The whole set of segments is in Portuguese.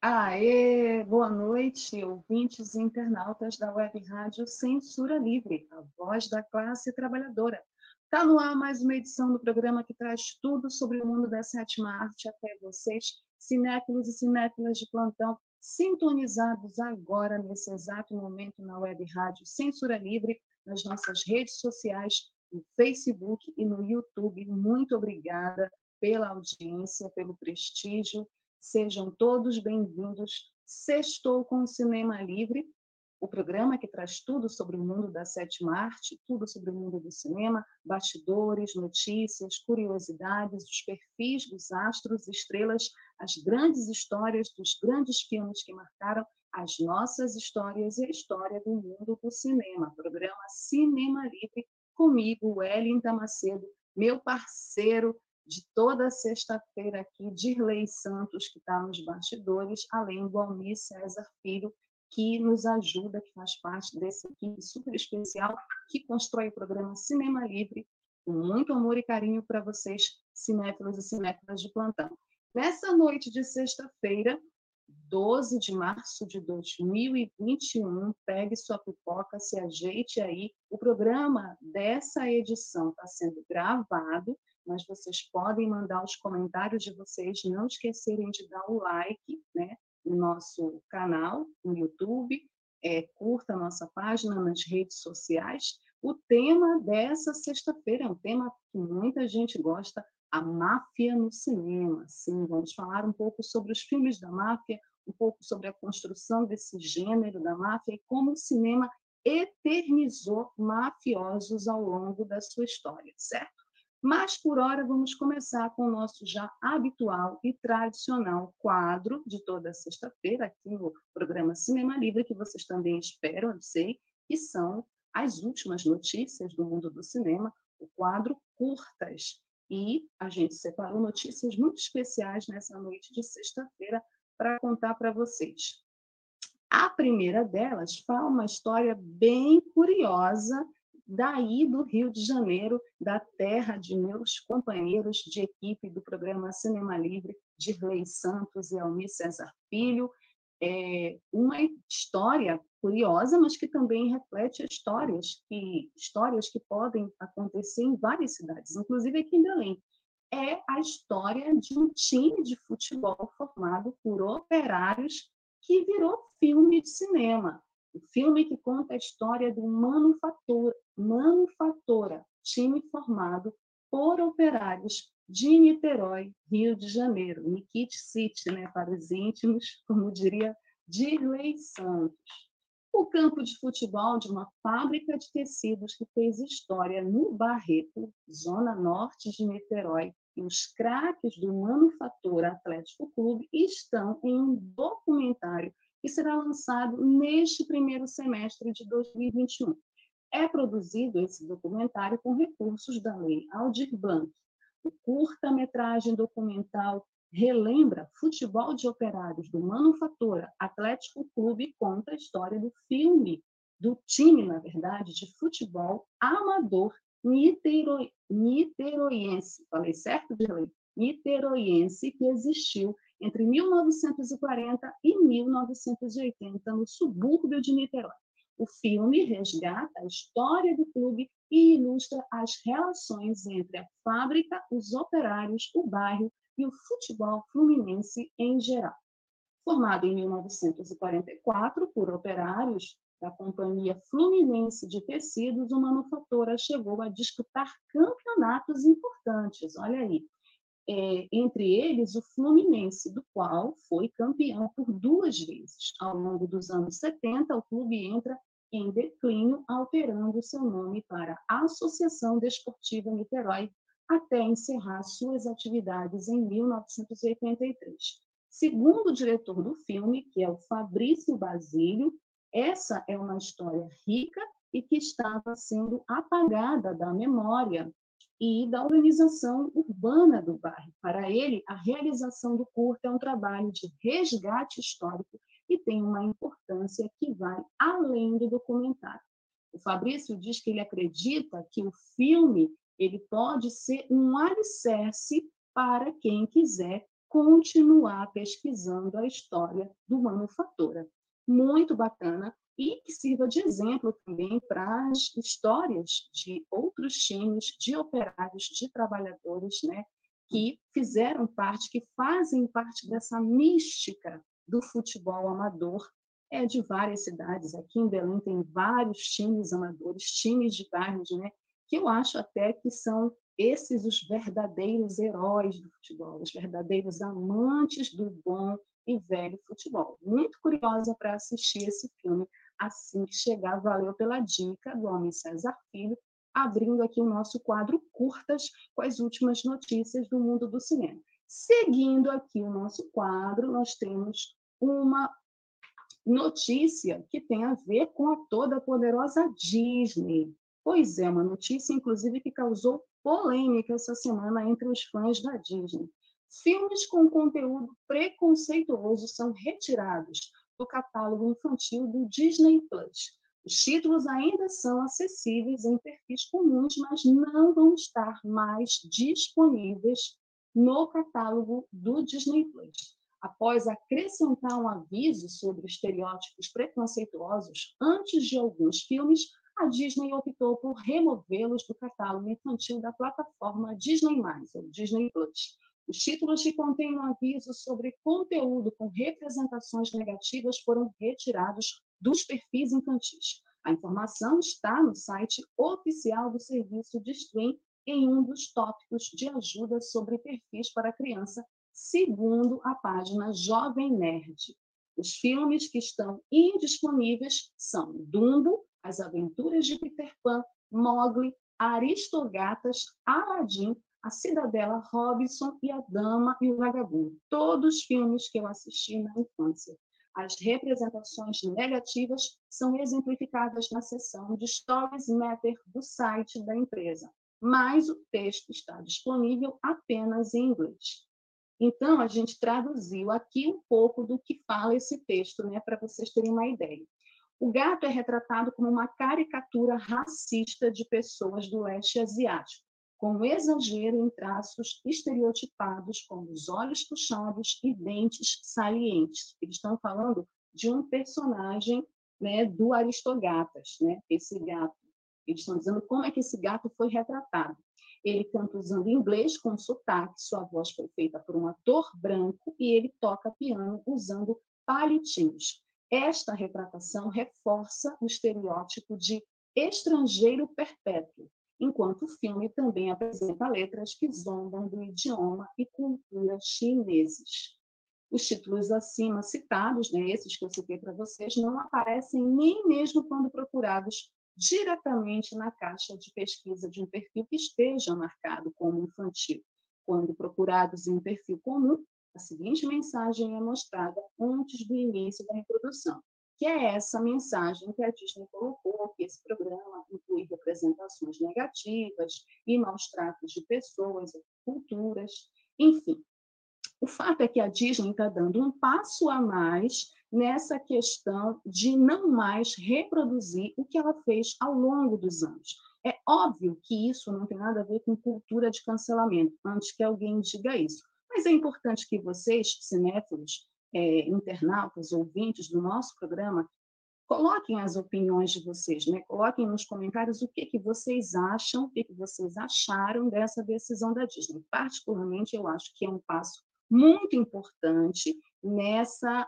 Aê, boa noite, ouvintes e internautas da Web Rádio Censura Livre, a voz da classe trabalhadora. Está no ar mais uma edição do programa que traz tudo sobre o mundo da sétima arte até vocês, cinéfilos e cinéfilas de plantão, sintonizados agora, nesse exato momento, na Web Rádio Censura Livre, nas nossas redes sociais, no Facebook e no YouTube. Muito obrigada pela audiência, pelo prestígio Sejam todos bem-vindos. Sextou com o Cinema Livre, o programa que traz tudo sobre o mundo da sétima arte, tudo sobre o mundo do cinema, bastidores, notícias, curiosidades, os perfis dos astros, estrelas, as grandes histórias dos grandes filmes que marcaram as nossas histórias e a história do mundo do cinema. Programa Cinema Livre, comigo, Wellington Macedo, meu parceiro de toda sexta-feira aqui, Dirley Santos, que está nos bastidores, além do Almir César Filho, que nos ajuda, que faz parte desse equipe super especial, que constrói o programa Cinema Livre, com muito amor e carinho para vocês, cinéfilos e cinéfilas de plantão. Nessa noite de sexta-feira, 12 de março de 2021, pegue sua pipoca, se ajeite aí. O programa dessa edição está sendo gravado mas vocês podem mandar os comentários de vocês, não esquecerem de dar o like né, no nosso canal no YouTube, é, curta a nossa página nas redes sociais. O tema dessa sexta-feira é um tema que muita gente gosta, a máfia no cinema. Sim, vamos falar um pouco sobre os filmes da máfia, um pouco sobre a construção desse gênero da máfia e como o cinema eternizou mafiosos ao longo da sua história, certo? Mas, por hora, vamos começar com o nosso já habitual e tradicional quadro de toda sexta-feira, aqui no programa Cinema Livre, que vocês também esperam, eu sei, que são as últimas notícias do mundo do cinema, o quadro Curtas. E a gente separou notícias muito especiais nessa noite de sexta-feira para contar para vocês. A primeira delas fala uma história bem curiosa daí do Rio de Janeiro, da terra de meus companheiros de equipe do programa Cinema Livre, Dirley Santos e Almir César Filho. É uma história curiosa, mas que também reflete histórias que, histórias que podem acontecer em várias cidades, inclusive aqui em Belém. É a história de um time de futebol formado por operários que virou filme de cinema. O filme que conta a história do Manufatura, Manufatora, time formado por operários de Niterói, Rio de Janeiro, Nikit City, né, para os íntimos, como diria Dirley Santos. O campo de futebol de uma fábrica de tecidos que fez história no Barreto, zona norte de Niterói, e os craques do Manufatura Atlético Clube estão em um documentário que será lançado neste primeiro semestre de 2021 é produzido esse documentário com recursos da Lei Aldir Blanc. O curta-metragem documental relembra futebol de operários do Manufatura Atlético Clube conta a história do filme, do time, na verdade, de futebol amador nitero, niteroiense. Falei certo, Dirley? Niteroiense, que existiu entre 1940 e 1980 no subúrbio de Niterói. O filme resgata a história do clube e ilustra as relações entre a fábrica, os operários, o bairro e o futebol fluminense em geral. Formado em 1944 por operários da Companhia Fluminense de Tecidos, o Manufatura chegou a disputar campeonatos importantes, olha aí, é, entre eles o Fluminense, do qual foi campeão por duas vezes. Ao longo dos anos 70, o clube entra em declínio, alterando seu nome para Associação Desportiva Niterói, até encerrar suas atividades em 1983. Segundo o diretor do filme, que é o Fabrício Basílio, essa é uma história rica e que estava sendo apagada da memória e da organização urbana do bairro. Para ele, a realização do curta é um trabalho de resgate histórico e tem uma importância que vai além do documentário. O Fabrício diz que ele acredita que o filme ele pode ser um alicerce para quem quiser continuar pesquisando a história do manufatura. Muito bacana e que sirva de exemplo também para as histórias de outros times, de operários, de trabalhadores, né, que fizeram parte, que fazem parte dessa mística do futebol amador é de várias cidades. Aqui em Belém tem vários times amadores, times de bairros, né? Que eu acho até que são esses os verdadeiros heróis do futebol, os verdadeiros amantes do bom e velho futebol. Muito curiosa para assistir esse filme assim que chegar. Valeu pela dica do homem César Filho, abrindo aqui o nosso quadro curtas com as últimas notícias do mundo do cinema. Seguindo aqui o nosso quadro, nós temos uma notícia que tem a ver com a toda poderosa Disney. Pois é, uma notícia, inclusive, que causou polêmica essa semana entre os fãs da Disney. Filmes com conteúdo preconceituoso são retirados do catálogo infantil do Disney Plus. Os títulos ainda são acessíveis em perfis comuns, mas não vão estar mais disponíveis no catálogo do Disney Plus após acrescentar um aviso sobre estereótipos preconceituosos antes de alguns filmes, a Disney optou por removê-los do catálogo infantil da plataforma Disney+, ou Disney Plus. Os títulos que contêm um aviso sobre conteúdo com representações negativas foram retirados dos perfis infantis. A informação está no site oficial do serviço de stream em um dos tópicos de ajuda sobre perfis para criança segundo a página Jovem Nerd. Os filmes que estão indisponíveis são Dumbo, As Aventuras de Peter Pan, Mowgli, Aristogatas, Aladdin, A Cidadela Robinson e A Dama e o Vagabundo. Todos filmes que eu assisti na infância. As representações negativas são exemplificadas na seção de Stories Matter do site da empresa, mas o texto está disponível apenas em inglês. Então, a gente traduziu aqui um pouco do que fala esse texto, né, para vocês terem uma ideia. O gato é retratado como uma caricatura racista de pessoas do leste asiático, com exagero em traços estereotipados, como os olhos puxados e dentes salientes. Eles estão falando de um personagem né, do Aristogatas, né, esse gato. Eles estão dizendo como é que esse gato foi retratado. Ele canta usando inglês com sotaque, sua voz foi feita por um ator branco e ele toca piano usando palitinhos. Esta retratação reforça o estereótipo de estrangeiro perpétuo, enquanto o filme também apresenta letras que zombam do idioma e cultura chineses. Os títulos acima citados, né, esses que eu citei para vocês, não aparecem nem mesmo quando procurados diretamente na caixa de pesquisa de um perfil que esteja marcado como infantil. Quando procurados em um perfil comum, a seguinte mensagem é mostrada antes do início da reprodução, que é essa mensagem que a Disney colocou, que esse programa inclui representações negativas e maus tratos de pessoas, culturas, enfim. O fato é que a Disney está dando um passo a mais nessa questão de não mais reproduzir o que ela fez ao longo dos anos. É óbvio que isso não tem nada a ver com cultura de cancelamento, antes que alguém diga isso. Mas é importante que vocês, cinéfilos, é, internautas, ouvintes do nosso programa, coloquem as opiniões de vocês, né? Coloquem nos comentários o que, que vocês acham, o que, que vocês acharam dessa decisão da Disney. Particularmente, eu acho que é um passo muito importante nessa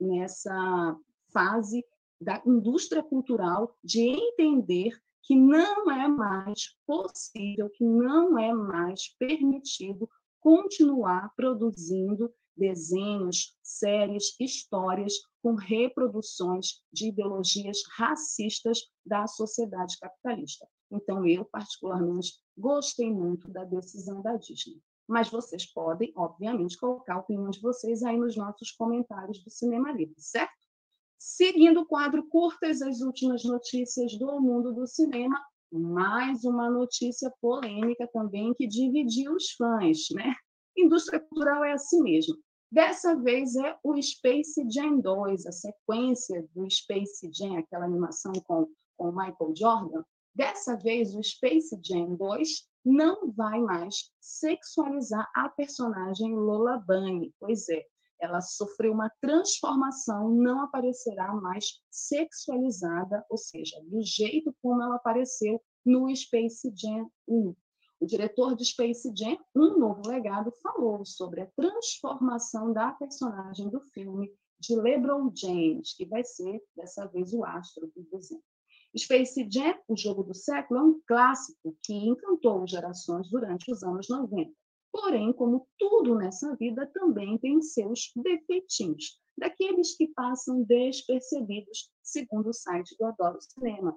nessa fase da indústria cultural de entender que não é mais possível, que não é mais permitido continuar produzindo desenhos, séries, histórias com reproduções de ideologias racistas da sociedade capitalista. Então, eu, particularmente, gostei muito da decisão da Disney mas vocês podem, obviamente, colocar a opinião de vocês aí nos nossos comentários do Cinema Livre, certo? Seguindo o quadro Curtas as últimas notícias do mundo do cinema, mais uma notícia polêmica também que dividiu os fãs, né? Indústria cultural é assim mesmo. Dessa vez é o Space Jam 2, a sequência do Space Jam, aquela animação com, com Michael Jordan. Dessa vez, o Space Jam 2 não vai mais sexualizar a personagem Lola Bunny. Pois é, ela sofreu uma transformação, não aparecerá mais sexualizada, ou seja, do jeito como ela apareceu no Space Jam 1. O diretor de Space Jam, Um Novo Legado, falou sobre a transformação da personagem do filme de LeBron James, que vai ser, dessa vez, o astro do desenho. Space Jam, o jogo do século, é um clássico que encantou gerações durante os anos 90. Porém, como tudo nessa vida, também tem seus defeitinhos, daqueles que passam despercebidos, segundo o site do Adoro Cinema.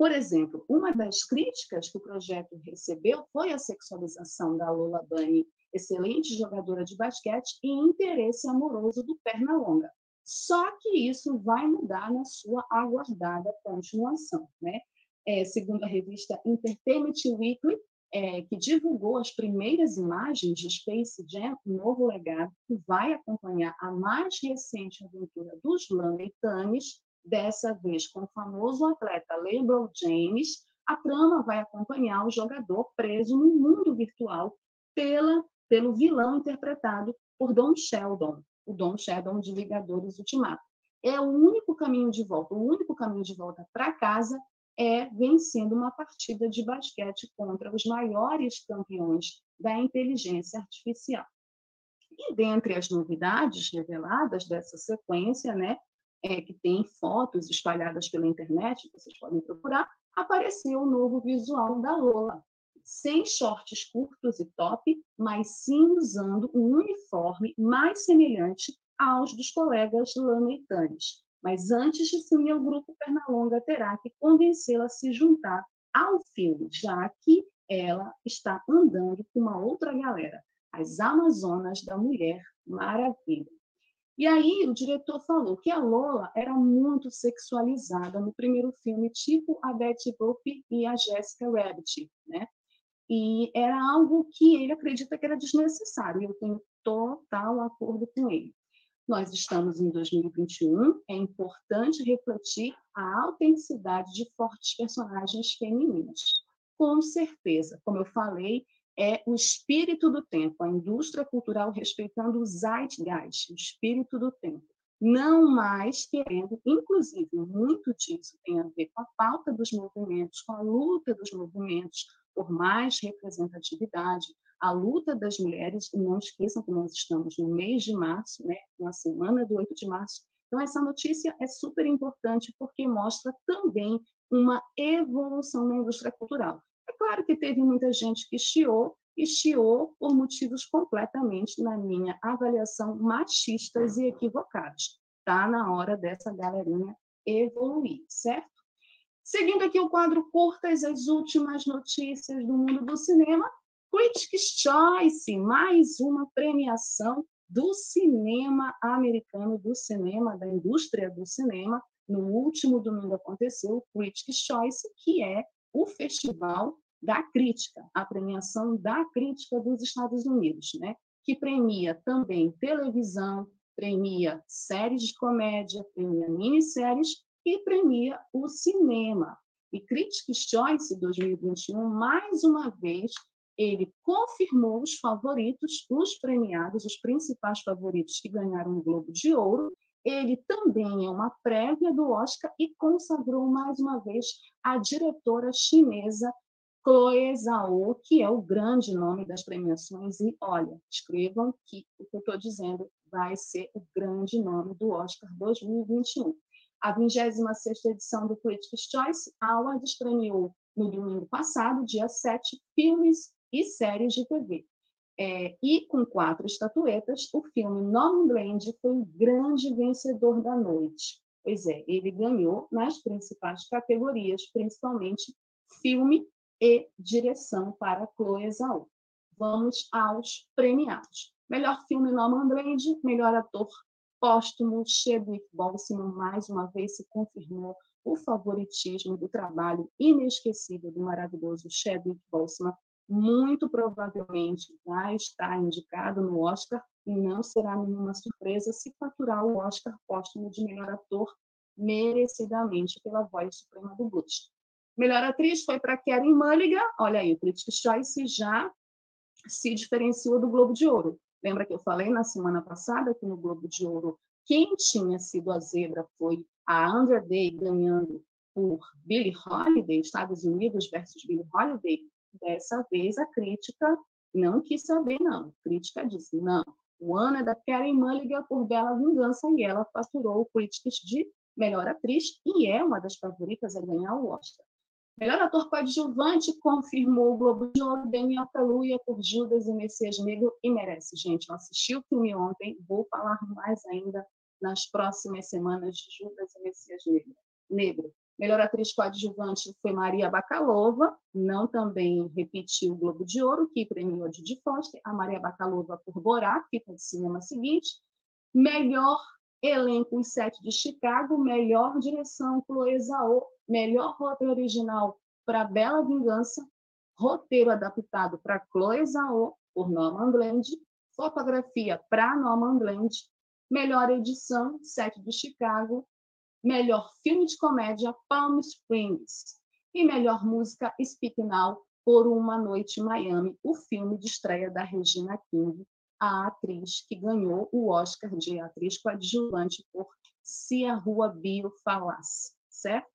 Por exemplo, uma das críticas que o projeto recebeu foi a sexualização da Lola Bunny, excelente jogadora de basquete e interesse amoroso do Pernalonga. Só que isso vai mudar na sua aguardada continuação. Né? É, segundo a revista Entertainment Weekly, é, que divulgou as primeiras imagens de Space Jam, um novo legado, que vai acompanhar a mais recente aventura dos Lamentanes, dessa vez com o famoso atleta LeBron James, a trama vai acompanhar o jogador preso no mundo virtual pela, pelo vilão interpretado por Don Sheldon, o Don Sheldon de Ligadores Ultimato. É o único caminho de volta, o único caminho de volta para casa é vencendo uma partida de basquete contra os maiores campeões da inteligência artificial. E dentre as novidades reveladas dessa sequência, né, é, que tem fotos espalhadas pela internet, vocês podem procurar, apareceu o novo visual da Lola, sem shorts curtos e top, mas sim usando um uniforme mais semelhante aos dos colegas lameitanes. Mas antes de se unir ao grupo, Pernalonga terá que convencê-la a se juntar ao filme, já que ela está andando com uma outra galera, as Amazonas da Mulher Maravilha. E aí o diretor falou que a Lola era muito sexualizada no primeiro filme, tipo a Betty Boop e a Jessica Rabbit, né? E era algo que ele acredita que era desnecessário, e eu tenho total acordo com ele. Nós estamos em 2021, é importante refletir a autenticidade de fortes personagens femininas. Com certeza, como eu falei, é o espírito do tempo, a indústria cultural respeitando o zeitgeist, o espírito do tempo. Não mais querendo, inclusive, muito disso tem a ver com a pauta dos movimentos, com a luta dos movimentos por mais representatividade, a luta das mulheres, e não esqueçam que nós estamos no mês de março, né, na semana do 8 de março. Então, essa notícia é super importante porque mostra também uma evolução na indústria cultural. É claro que teve muita gente que chiou, e chiou por motivos completamente, na minha avaliação, machistas e equivocados. Está na hora dessa galerinha evoluir, certo? Seguindo aqui o quadro curtas, as últimas notícias do mundo do cinema, Critics' Choice, mais uma premiação do cinema americano, do cinema, da indústria do cinema. No último domingo aconteceu o Critics' Choice, que é o festival da crítica, a premiação da crítica dos Estados Unidos, né? que premia também televisão, premia séries de comédia, premia minisséries e premia o cinema. E Critics' Choice 2021, mais uma vez, ele confirmou os favoritos, os premiados, os principais favoritos que ganharam o Globo de Ouro. Ele também é uma prévia do Oscar e consagrou mais uma vez a diretora chinesa Chloe Zhao, que é o grande nome das premiações, e olha, escrevam que o que eu estou dizendo vai ser o grande nome do Oscar 2021. A 26ª edição do Critics' Choice Awards premiou no domingo passado, dia 7, filmes e séries de TV. É, e com quatro estatuetas, o filme Nomadland foi o grande vencedor da noite. Pois é, ele ganhou nas principais categorias, principalmente filme e direção para Chloe Zhao. Vamos aos premiados. Melhor filme Nomadland, melhor ator póstumo, Chadwick Boseman mais uma vez se confirmou o favoritismo do trabalho inesquecível do maravilhoso Chadwick Boseman. Muito provavelmente vai estar indicado no Oscar e não será nenhuma surpresa se faturar o Oscar póstumo de melhor ator merecidamente pela voz suprema do blues. Melhor atriz foi para Karen Mulligan. Olha aí, o Critics' Choice já se diferenciou do Globo de Ouro. Lembra que eu falei na semana passada que no Globo de Ouro quem tinha sido a zebra foi a Andra Day ganhando por Billie Holiday, Estados Unidos versus Billie Holiday. Dessa vez a crítica não quis saber, não. A crítica disse, não, o ano é da Karen Mulligan por Bela Vingança e ela faturou o Critics de melhor atriz e é uma das favoritas a ganhar o Oscar. Melhor ator coadjuvante confirmou o Globo de Ouro Daniel Kaluuya por Judas e Messias Negro e merece, gente. Eu assisti o filme ontem, vou falar mais ainda nas próximas semanas de Judas e Messias Negro. Negro. Melhor atriz coadjuvante foi Maria Bakalova, não também repetiu o Globo de Ouro, que premiou Didi Foster, a Maria Bakalova por Borá, fita de cinema seguinte. Melhor elenco Os Sete de Chicago, melhor direção Chloe Zhao, melhor roteiro original para Bela Vingança, roteiro adaptado para Chloe Zhao, por Norman Gland, fotografia para Norman Gland, melhor edição Sete de Chicago, melhor filme de comédia Palm Springs e melhor música Speak Now por Uma Noite em Miami, o filme de estreia da Regina King, a atriz que ganhou o Oscar de atriz coadjuvante por Se a Rua Bio Falasse, certo?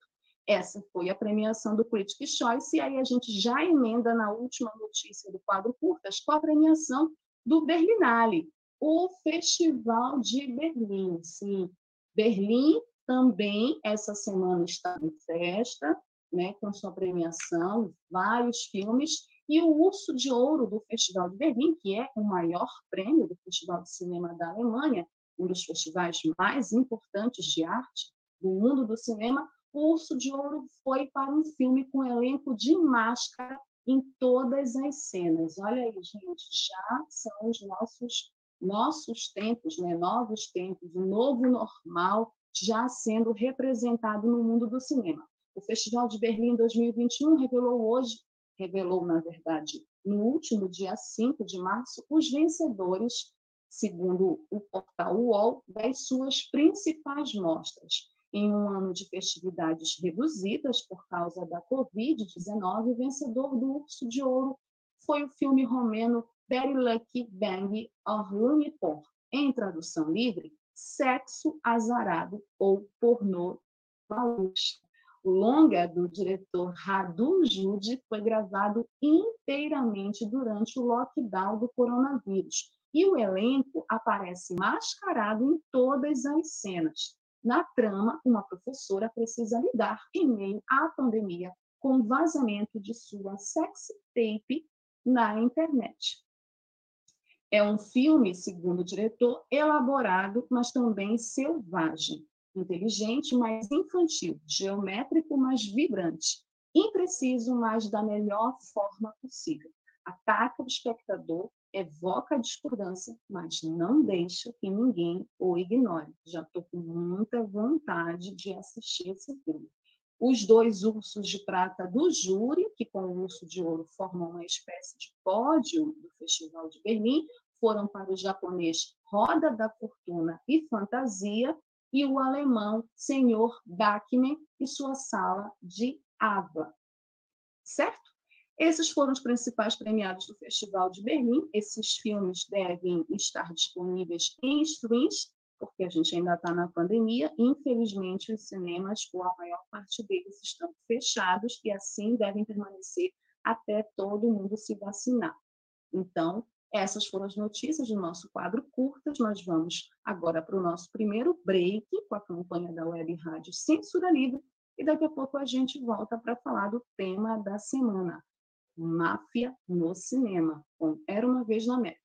Essa foi a premiação do Critics' Choice, e aí a gente já emenda na última notícia do quadro curtas com a premiação do Berlinale, o Festival de Berlim. Sim, Berlim também essa semana está em festa, né, com sua premiação, vários filmes, e o Urso de Ouro do Festival de Berlim, que é o maior prêmio do Festival de Cinema da Alemanha, um dos festivais mais importantes de arte do mundo do cinema, o Urso de Ouro foi para um filme com elenco de máscara em todas as cenas. Olha aí, gente, já são os nossos nossos tempos, né, novos tempos, o novo normal já sendo representado no mundo do cinema. O Festival de Berlim 2021 revelou hoje revelou, na verdade, no último dia 5 de março, os vencedores, segundo o portal UOL, das suas principais mostras. Em um ano de festividades reduzidas por causa da Covid-19, o vencedor do Urso de Ouro foi o filme romeno Very Lucky Bang or Lunipor, em tradução livre, Sexo Azarado ou Pornô Paulista. O longa do diretor Radu Jude foi gravado inteiramente durante o lockdown do coronavírus e o elenco aparece mascarado em todas as cenas. Na trama, uma professora precisa lidar, em meio à pandemia, com vazamento de sua sex tape na internet. É um filme, segundo o diretor, elaborado, mas também selvagem inteligente, mas infantil, geométrico, mas vibrante, impreciso, mas da melhor forma possível. Ataca o espectador, evoca a discordância, mas não deixa que ninguém o ignore. Já estou com muita vontade de assistir esse filme. Os dois ursos de prata do júri, que com o urso de ouro formam uma espécie de pódio do Festival de Berlim, foram para o japonês Roda da Fortuna e Fantasia, e o alemão Senhor Bachmann e sua sala de Ava. Certo? Esses foram os principais premiados do Festival de Berlim. Esses filmes devem estar disponíveis em streams, porque a gente ainda está na pandemia. Infelizmente, os cinemas, ou a maior parte deles, estão fechados e assim devem permanecer até todo mundo se vacinar. Então, essas foram as notícias do nosso quadro curtas. Nós vamos agora para o nosso primeiro break com a campanha da Web Rádio Censura Livre e daqui a pouco a gente volta para falar do tema da semana, Máfia no Cinema, com Era Uma Vez na América.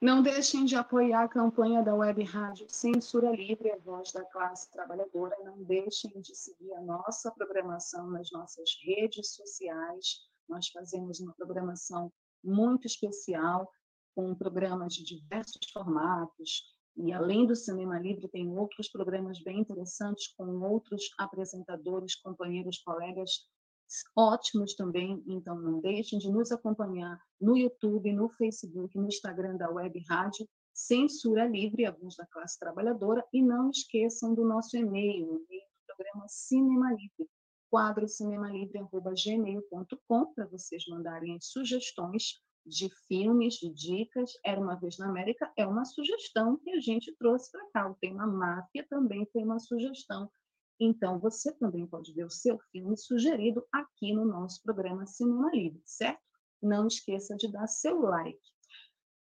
Não deixem de apoiar a campanha da Web Rádio Censura Livre, a voz da classe trabalhadora. Não deixem de seguir a nossa programação nas nossas redes sociais. Nós fazemos uma programação muito especial, com programas de diversos formatos. E além do Cinema Livre, tem outros programas bem interessantes com outros apresentadores, companheiros, colegas ótimos também. Então, não deixem de nos acompanhar no YouTube, no Facebook, no Instagram da Web Rádio, Censura Livre, a voz da classe trabalhadora. E não esqueçam do nosso e-mail, o e-mail do programa Cinema Livre, quadro cinemalivre.gmail.com, para vocês mandarem as sugestões de filmes, de dicas. Era uma vez na América, é uma sugestão que a gente trouxe para cá. O tema máfia também foi uma sugestão. Então, você também pode ver o seu filme sugerido aqui no nosso programa Cinema Livre, certo? Não esqueça de dar seu like.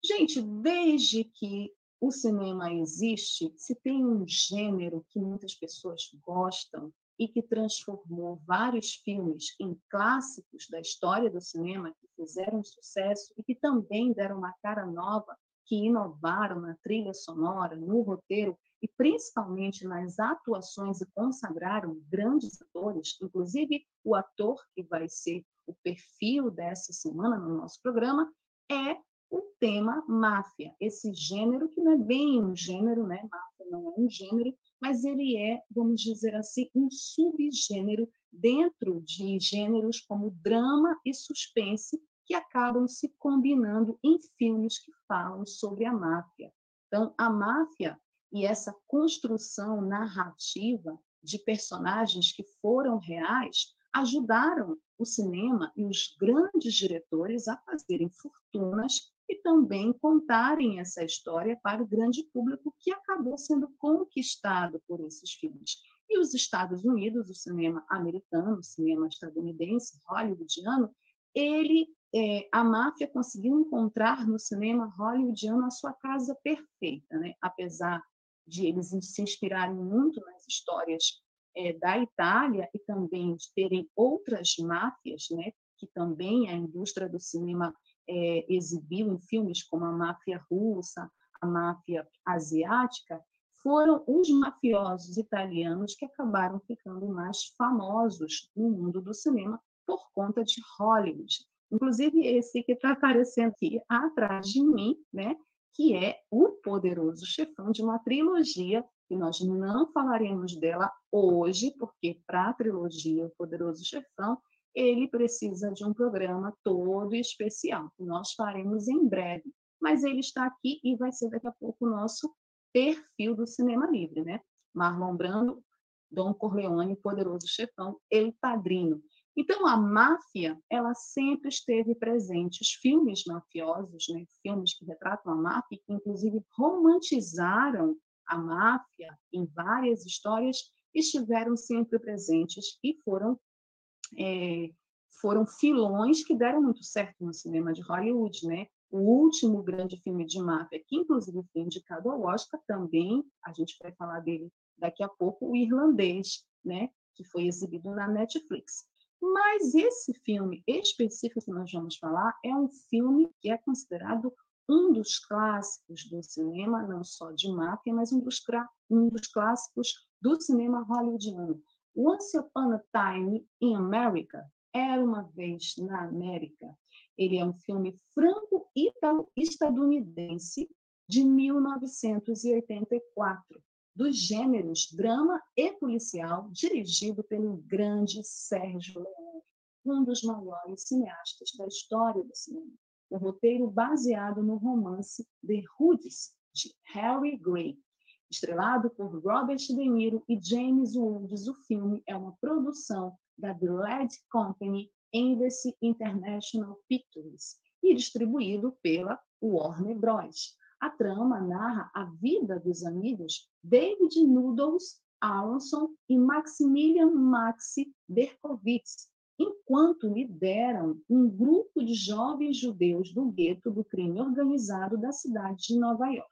Gente, desde que o cinema existe, se tem um gênero que muitas pessoas gostam, e que transformou vários filmes em clássicos da história do cinema que fizeram sucesso e que também deram uma cara nova, que inovaram na trilha sonora, no roteiro e principalmente nas atuações e consagraram grandes atores, inclusive o ator que vai ser o perfil dessa semana no nosso programa é o tema máfia, esse gênero que não é bem um gênero, né? Máfia não é um gênero, mas ele é, vamos dizer assim, um subgênero dentro de gêneros como drama e suspense que acabam se combinando em filmes que falam sobre a máfia. Então, a máfia e essa construção narrativa de personagens que foram reais ajudaram o cinema e os grandes diretores a fazerem fortunas e também contarem essa história para o grande público que acabou sendo conquistado por esses filmes. E os Estados Unidos, o cinema americano, o cinema estadunidense, hollywoodiano, ele, é, a máfia conseguiu encontrar no cinema hollywoodiano a sua casa perfeita, né? apesar de eles se inspirarem muito nas histórias é, da Itália e também de terem outras máfias, né? que também a indústria do cinema é, exibiu em filmes como a máfia russa, a máfia asiática, foram os mafiosos italianos que acabaram ficando mais famosos no mundo do cinema por conta de Hollywood. Inclusive esse que está aparecendo aqui atrás de mim, né, que é o Poderoso Chefão de uma trilogia que nós não falaremos dela hoje, porque para a trilogia O Poderoso Chefão ele precisa de um programa todo especial, que nós faremos em breve. Mas ele está aqui e vai ser daqui a pouco o nosso perfil do Cinema Livre, né? Marlon Brando, Dom Corleone, Poderoso Chefão, El Padrino. Então, a máfia, ela sempre esteve presente. Os filmes mafiosos, né? filmes que retratam a máfia, que inclusive romantizaram a máfia em várias histórias, estiveram sempre presentes e foram é, foram filões que deram muito certo no cinema de Hollywood, né? O último grande filme de máfia, que inclusive foi indicado ao Oscar, também, a gente vai falar dele daqui a pouco, o Irlandês, né? Que foi exibido na Netflix. Mas esse filme específico que nós vamos falar é um filme que é considerado um dos clássicos do cinema, não só de máfia, mas um dos, um dos clássicos do cinema hollywoodiano. Once Upon a Time in America, Era uma vez na América. Ele é um filme franco-estadunidense de 1984, dos gêneros drama e policial, dirigido pelo grande Sérgio Leone, um dos maiores cineastas da história do cinema. O roteiro baseado no romance The Hoods, de Harry Gray, Estrelado por Robert De Niro e James Woods, o filme é uma produção da The Led Company Embassy International Pictures e distribuído pela Warner Bros. A trama narra a vida dos amigos David Noodles Aronson e Maximilian Maxi Berkowitz, enquanto lideram um grupo de jovens judeus do gueto do crime organizado da cidade de Nova York.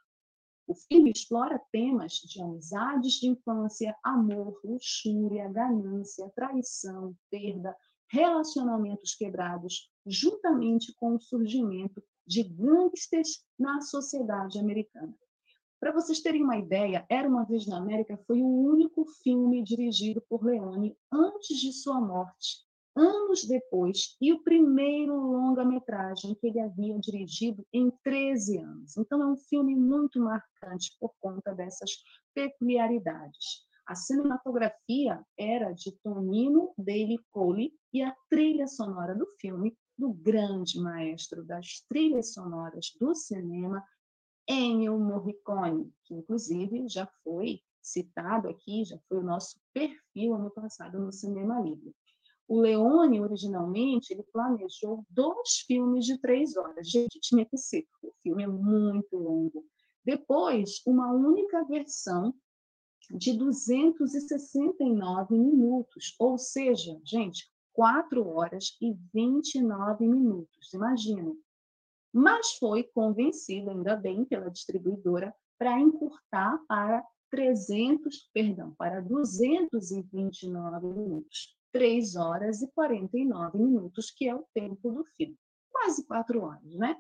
O filme explora temas de amizades de infância, amor, luxúria, ganância, traição, perda, relacionamentos quebrados, juntamente com o surgimento de gangsters na sociedade americana. Para vocês terem uma ideia, Era uma vez na América foi o único filme dirigido por Leone antes de sua morte, anos depois, e o primeiro longa-metragem que ele havia dirigido em 13 anos. Então é um filme muito marcante por conta dessas peculiaridades. A cinematografia era de Tonino Daly Cole e a trilha sonora do filme do grande maestro das trilhas sonoras do cinema, Ennio Morricone, que inclusive já foi citado aqui, já foi o nosso perfil ano passado no Cinema Livre. O Leone, originalmente, ele planejou dois filmes de três horas. Gente, tinha que ser, o filme é muito longo. Depois, uma única versão de 269 minutos, ou seja, gente, 4 horas e 29 minutos, imagina. Mas foi convencido, ainda bem, pela distribuidora para encurtar para 300, perdão, para 229 minutos. 3 horas e 49 minutos, que é o tempo do filme. Quase 4 horas, né?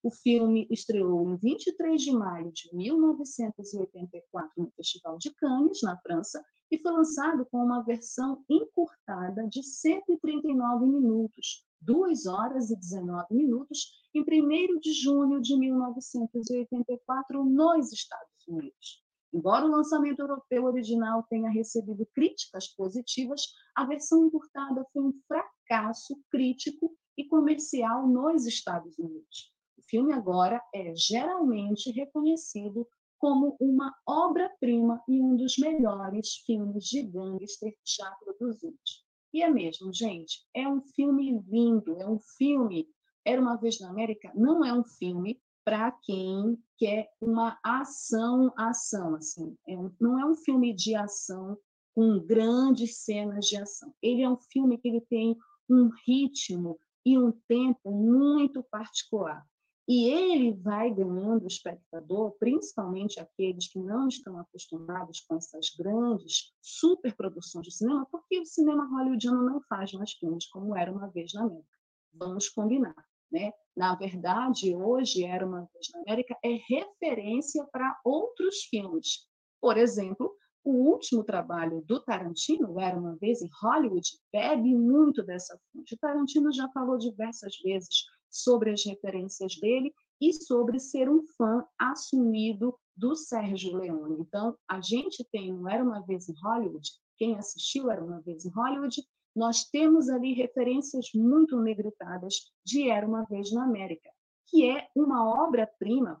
O filme estreou em 23 de maio de 1984 no Festival de Cannes, na França, e foi lançado com uma versão encurtada de 139 minutos, 2 horas e 19 minutos, em 1 de junho de 1984, nos Estados Unidos. Embora o lançamento europeu original tenha recebido críticas positivas, a versão encurtada foi um fracasso crítico e comercial nos Estados Unidos. Filme agora é geralmente reconhecido como uma obra-prima e um dos melhores filmes de gangster já produzidos. E é mesmo, gente, é um filme lindo, é um filme. Era uma vez na América, não é um filme para quem quer uma ação, ação, assim. É um, não é um filme de ação com grandes cenas de ação. Ele é um filme que ele tem um ritmo e um tempo muito particular. E ele vai ganhando o espectador, principalmente aqueles que não estão acostumados com essas grandes superproduções de cinema, porque o cinema hollywoodiano não faz mais filmes como era uma vez na América. Vamos combinar. Né? Na verdade, hoje, Era Uma Vez na América é referência para outros filmes. Por exemplo, o último trabalho do Tarantino, Era Uma Vez em Hollywood, bebe muito dessa fonte. O Tarantino já falou diversas vezes sobre as referências dele e sobre ser um fã assumido do Sérgio Leone. Então, a gente tem no Era Uma Vez em Hollywood, quem assistiu Era Uma Vez em Hollywood, nós temos ali referências muito negritadas de Era uma Vez na América, que é uma obra-prima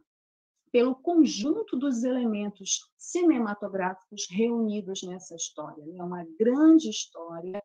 pelo conjunto dos elementos cinematográficos reunidos nessa história. É uma grande história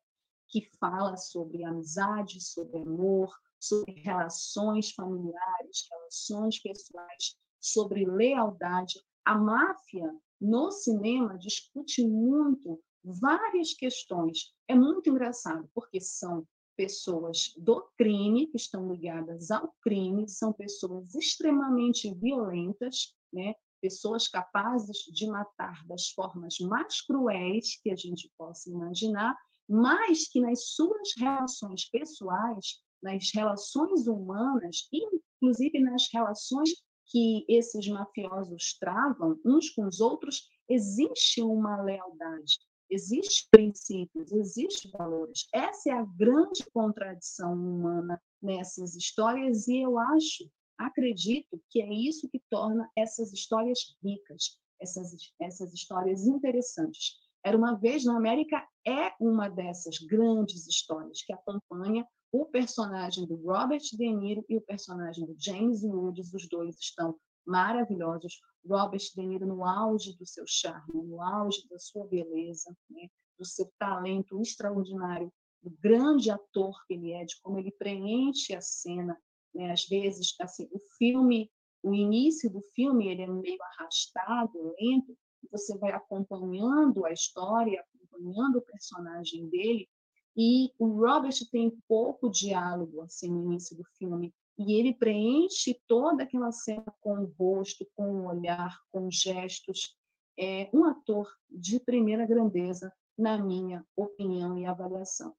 que fala sobre amizade, sobre amor, sobre relações familiares, relações pessoais, sobre lealdade. A máfia no cinema discute muito várias questões. É muito engraçado, porque são pessoas do crime, que estão ligadas ao crime, são pessoas extremamente violentas, né? pessoas capazes de matar das formas mais cruéis que a gente possa imaginar, mas que nas suas relações pessoais, nas relações humanas, inclusive nas relações que esses mafiosos travam uns com os outros, existe uma lealdade, Existem princípios, existem valores. Essa é a grande contradição humana nessas histórias e eu acho, acredito que é isso que torna essas histórias ricas, essas, essas histórias interessantes. Era uma vez na América é uma dessas grandes histórias que acompanha o personagem do Robert De Niro e o personagem do James Woods, os dois estão maravilhosos. Robert De Niro no auge do seu charme, no auge da sua beleza, né? do seu talento extraordinário, do grande ator que ele é, de como ele preenche a cena. Né? Às vezes, assim, o filme, o início do filme, ele é meio arrastado, lento, você vai acompanhando a história, acompanhando o personagem dele, E o Robert tem pouco diálogo assim no início do filme, e ele preenche toda aquela cena com o rosto, com o olhar, com gestos. É um ator de primeira grandeza, na minha opinião e avaliação.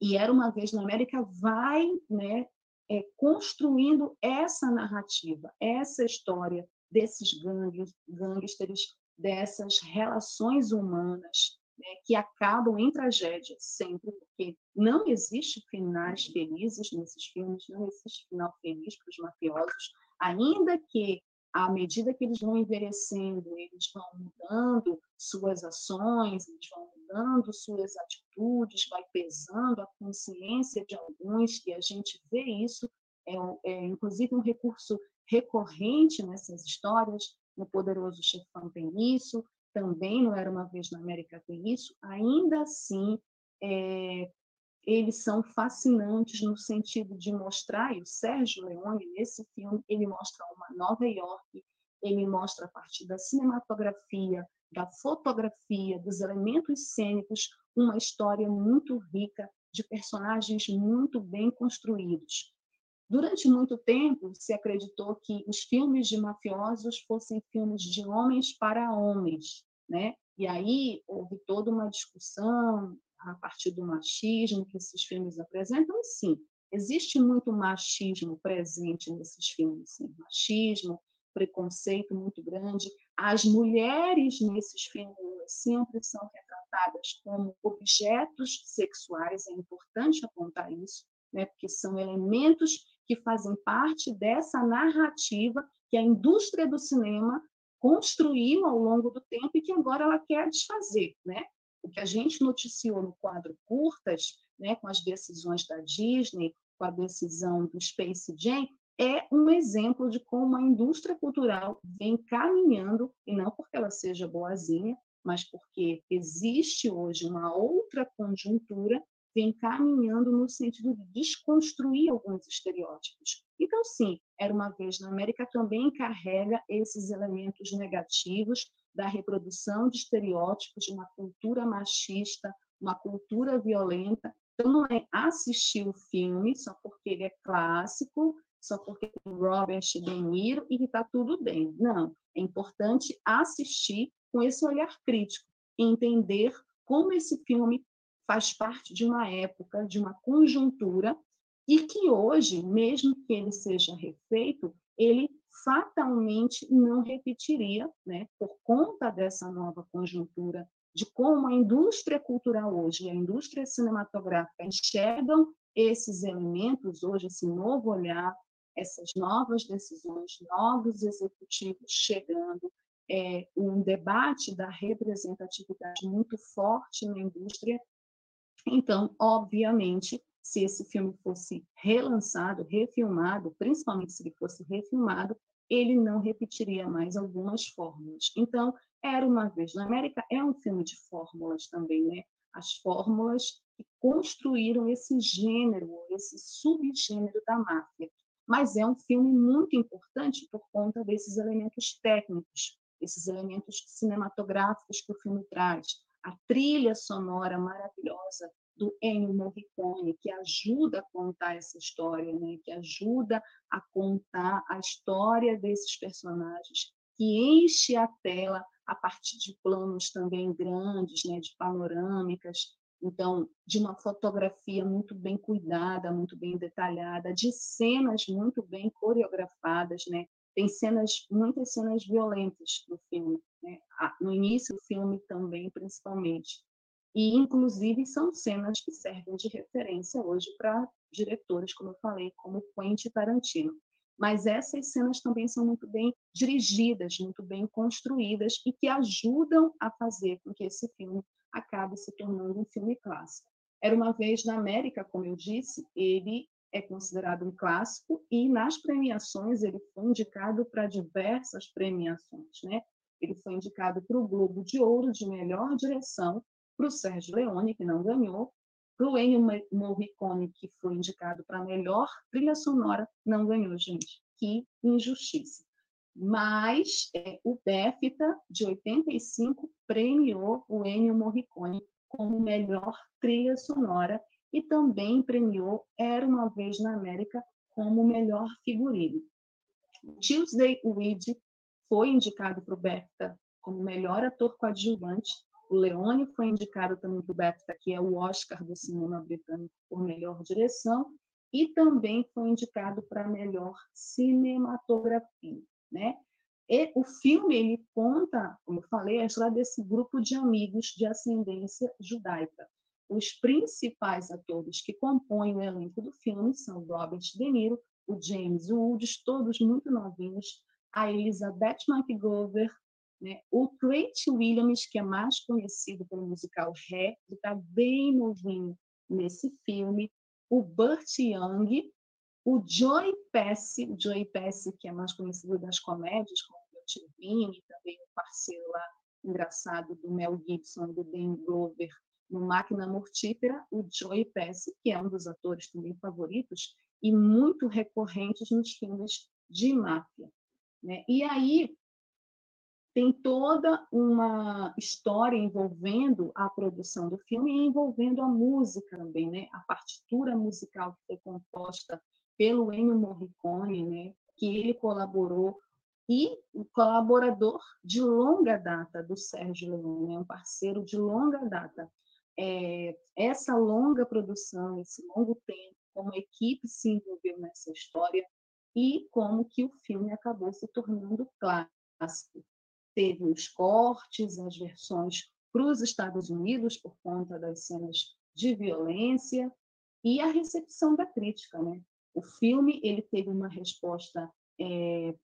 E Era Uma Vez na América vai né, é, construindo essa narrativa, essa história desses gangues, gangsters, dessas relações humanas né, que acabam em tragédia sempre, porque não existe finais felizes nesses filmes, não existe final feliz para os mafiosos, ainda que à medida que eles vão envelhecendo, eles vão mudando suas ações, eles vão mudando suas atitudes, vai pesando a consciência de alguns, e a gente vê isso, é, é inclusive um recurso recorrente nessas histórias, no Poderoso Chefão tem isso, também não era uma vez na América tem isso, ainda assim é, eles são fascinantes no sentido de mostrar, e o Sérgio Leone, nesse filme, ele mostra uma Nova York, ele mostra a partir da cinematografia, da fotografia, dos elementos cênicos, uma história muito rica de personagens muito bem construídos. Durante muito tempo, se acreditou que os filmes de mafiosos fossem filmes de homens para homens, né? E aí houve toda uma discussão a partir do machismo que esses filmes apresentam, sim, existe muito machismo presente nesses filmes, sim. machismo, preconceito muito grande. As mulheres nesses filmes sempre são retratadas como objetos sexuais, é importante apontar isso, né, porque são elementos que fazem parte dessa narrativa que a indústria do cinema construiu ao longo do tempo e que agora ela quer desfazer, né? O que a gente noticiou no quadro curtas, né, com as decisões da Disney, com a decisão do Space Jam, é um exemplo de como a indústria cultural vem caminhando, e não porque ela seja boazinha, mas porque existe hoje uma outra conjuntura, vem caminhando no sentido de desconstruir alguns estereótipos. Então, sim, Era uma Vez na América também carrega esses elementos negativos da reprodução de estereótipos, de uma cultura machista, uma cultura violenta. Então, não é assistir o filme só porque ele é clássico, só porque tem Robert De Niro e que está tudo bem. Não, é importante assistir com esse olhar crítico, entender como esse filme faz parte de uma época, de uma conjuntura, e que hoje, mesmo que ele seja refeito, ele fatalmente não repetiria, né, por conta dessa nova conjuntura, de como a indústria cultural hoje e a indústria cinematográfica enxergam esses elementos hoje, esse novo olhar, essas novas decisões, novos executivos chegando, é, um debate da representatividade muito forte na indústria. Então, obviamente, se esse filme fosse relançado, refilmado, principalmente se ele fosse refilmado, ele não repetiria mais algumas fórmulas. Então, Era uma vez na América é um filme de fórmulas também, né? As fórmulas que construíram esse gênero, esse subgênero da máfia. Mas é um filme muito importante por conta desses elementos técnicos, esses elementos cinematográficos que o filme traz. A trilha sonora maravilhosa do Ennio Morricone, que ajuda a contar essa história, né? que ajuda a contar a história desses personagens, que enche a tela a partir de planos também grandes, né? de panorâmicas, então, de uma fotografia muito bem cuidada, muito bem detalhada, de cenas muito bem coreografadas, né? Tem cenas, muitas cenas violentas no filme, né? No início do filme também, principalmente. E, inclusive, são cenas que servem de referência hoje para diretores, como eu falei, como Quentin Tarantino. Mas essas cenas também são muito bem dirigidas, muito bem construídas e que ajudam a fazer com que esse filme acabe se tornando um filme clássico. Era uma vez na América, como eu disse, ele é considerado um clássico e nas premiações ele foi indicado para diversas premiações, né? Ele foi indicado para o Globo de Ouro de melhor direção para o Sérgio Leone, que não ganhou, para o Ennio Morricone, que foi indicado para melhor trilha sonora, não ganhou, gente. Que injustiça. Mas é, o BEFTA, de 85, premiou o Ennio Morricone com como melhor trilha sonora e também premiou Era uma vez na América como melhor figurino. Tuesday Weed foi indicado para o BAFTA como melhor ator coadjuvante. O Leone foi indicado também para o BAFTA, que é o Oscar do cinema britânico, por melhor direção, e também foi indicado para melhor cinematografia, né? E o filme ele conta, como eu falei, a história desse grupo de amigos de ascendência judaica. Os principais atores que compõem o elenco do filme são Robert De Niro, o James Woods, todos muito novinhos, a Elizabeth McGovern, né? o Trent Williams, que é mais conhecido pelo musical Hair, ele está bem novinho nesse filme, o Burt Young, o Joey Pesci, Joey Pesci, que é mais conhecido das comédias, como o Tio Vini, também o parceiro lá engraçado do Mel Gibson e do Dan Glover no Máquina Mortífera, o Joey Pesci, que é um dos atores também favoritos e muito recorrentes nos filmes de máfia. Né? E aí tem toda uma história envolvendo a produção do filme e envolvendo a música também, né? A partitura musical que foi composta pelo Ennio Morricone, né? Que ele colaborou e o colaborador de longa data do Sérgio Leone, né? um parceiro de longa data. É, essa longa produção, esse longo tempo, como a equipe se envolveu nessa história e como que o filme acabou se tornando clássico teve os cortes, as versões para os Estados Unidos por conta das cenas de violência e a recepção da crítica, né? O filme ele teve uma resposta é,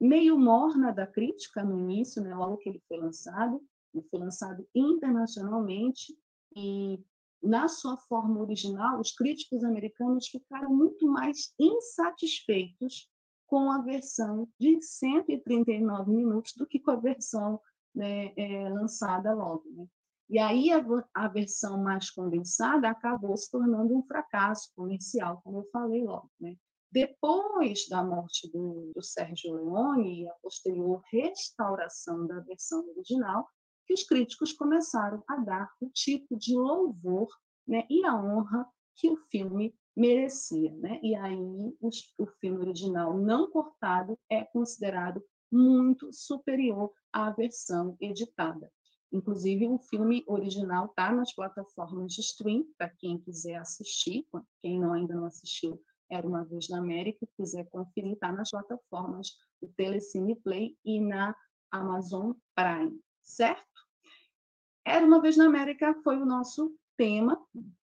meio morna da crítica no início, né? Logo que ele foi lançado, ele foi lançado internacionalmente e na sua forma original, os críticos americanos ficaram muito mais insatisfeitos com a versão de 139 minutos do que com a versão né, é, lançada logo. Né? E aí a, a, versão mais condensada acabou se tornando um fracasso comercial, como eu falei logo. Né? Depois da morte do, do Sérgio Leone e a posterior restauração da versão original, que os críticos começaram a dar o tipo de louvor né, e a honra que o filme merecia. Né? E aí os, o filme original não cortado é considerado muito superior à versão editada. Inclusive, o filme original está nas plataformas de stream, para quem quiser assistir, quem não, ainda não assistiu, Era Uma Vez na América, quiser conferir, está nas plataformas do Telecine Play e na Amazon Prime, certo? Era Uma Vez na América foi o nosso tema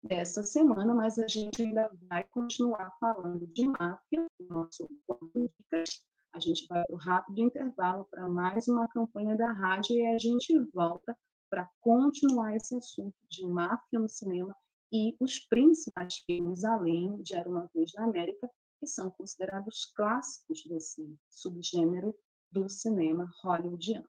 dessa semana, mas a gente ainda vai continuar falando de máfia, nosso Dicas. A gente vai para o rápido intervalo para mais uma campanha da rádio e a gente volta para continuar esse assunto de máfia no cinema e os principais filmes, além de Era Uma Vez na América, que são considerados clássicos desse subgênero do cinema hollywoodiano.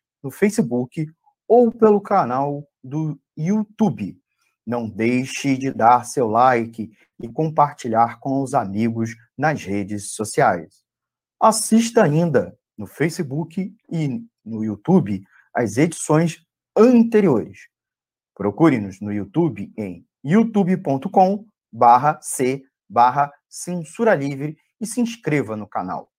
no Facebook ou pelo canal do YouTube. Não deixe de dar seu like e compartilhar com os amigos nas redes sociais. Assista ainda no Facebook e no YouTube as edições anteriores. Procure-nos no YouTube em youtube.com barra c barra censura livre e se inscreva no canal.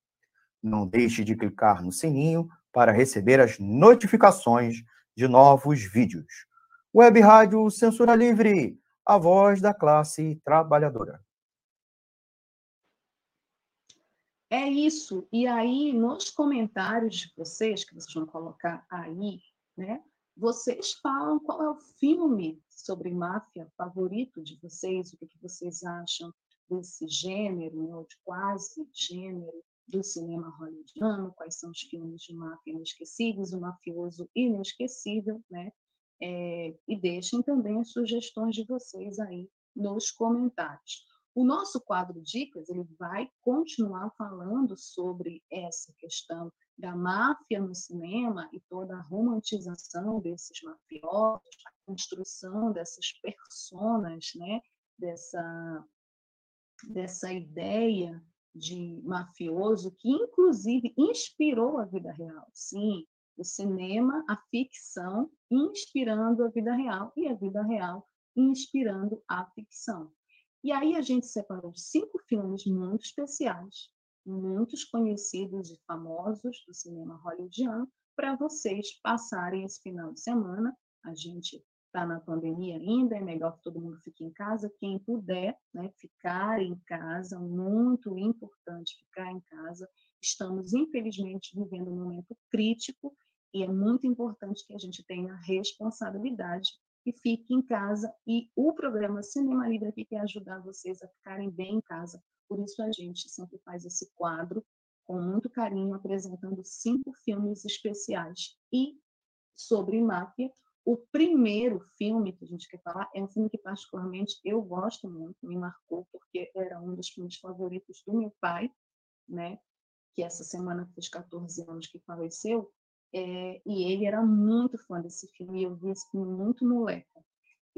Não deixe de clicar no sininho para receber as notificações de novos vídeos. Web Rádio Censura Livre, a voz da classe trabalhadora. É isso. E aí, nos comentários de vocês, que vocês vão colocar aí, né? Vocês falam qual é o filme sobre máfia favorito de vocês, o que, vocês acham desse gênero, né, ou de quase gênero, do cinema hollywoodiano, quais são os filmes de máfia inesquecíveis, o mafioso inesquecível, né? É, e deixem também as sugestões de vocês aí nos comentários. O nosso quadro Dicas ele vai continuar falando sobre essa questão da máfia no cinema e toda a romantização desses mafiosos, a construção dessas personas, né? dessa, dessa ideia de mafioso que, inclusive, inspirou a vida real. Sim, o cinema, a ficção, inspirando a vida real e a vida real inspirando a ficção. E aí a gente separou cinco filmes muito especiais, muitos conhecidos e famosos do cinema hollywoodiano, para vocês passarem esse final de semana. A gente está na pandemia ainda, é melhor que todo mundo fique em casa. Quem puder né, ficar em casa, muito importante ficar em casa. Estamos, infelizmente, vivendo um momento crítico e é muito importante que a gente tenha responsabilidade e fique em casa. E o programa Cinema Livre aqui quer ajudar vocês a ficarem bem em casa. Por isso a gente sempre faz esse quadro com muito carinho, apresentando cinco filmes especiais e sobre máfia o primeiro filme que a gente quer falar é um filme que, particularmente, eu gosto muito, me marcou, porque era um dos filmes favoritos do meu pai, né? que essa semana fez 14 anos que faleceu, é, e ele era muito fã desse filme, e eu vi esse filme muito moleca.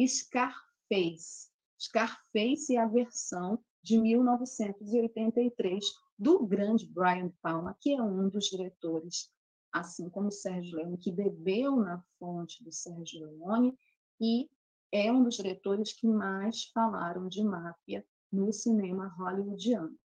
Scarface. Scarface é a versão de 1983 do grande Brian Palma, que é um dos diretores assim como Sérgio Leone, que bebeu na fonte do Sérgio Leone e é um dos diretores que mais falaram de máfia no cinema hollywoodiano.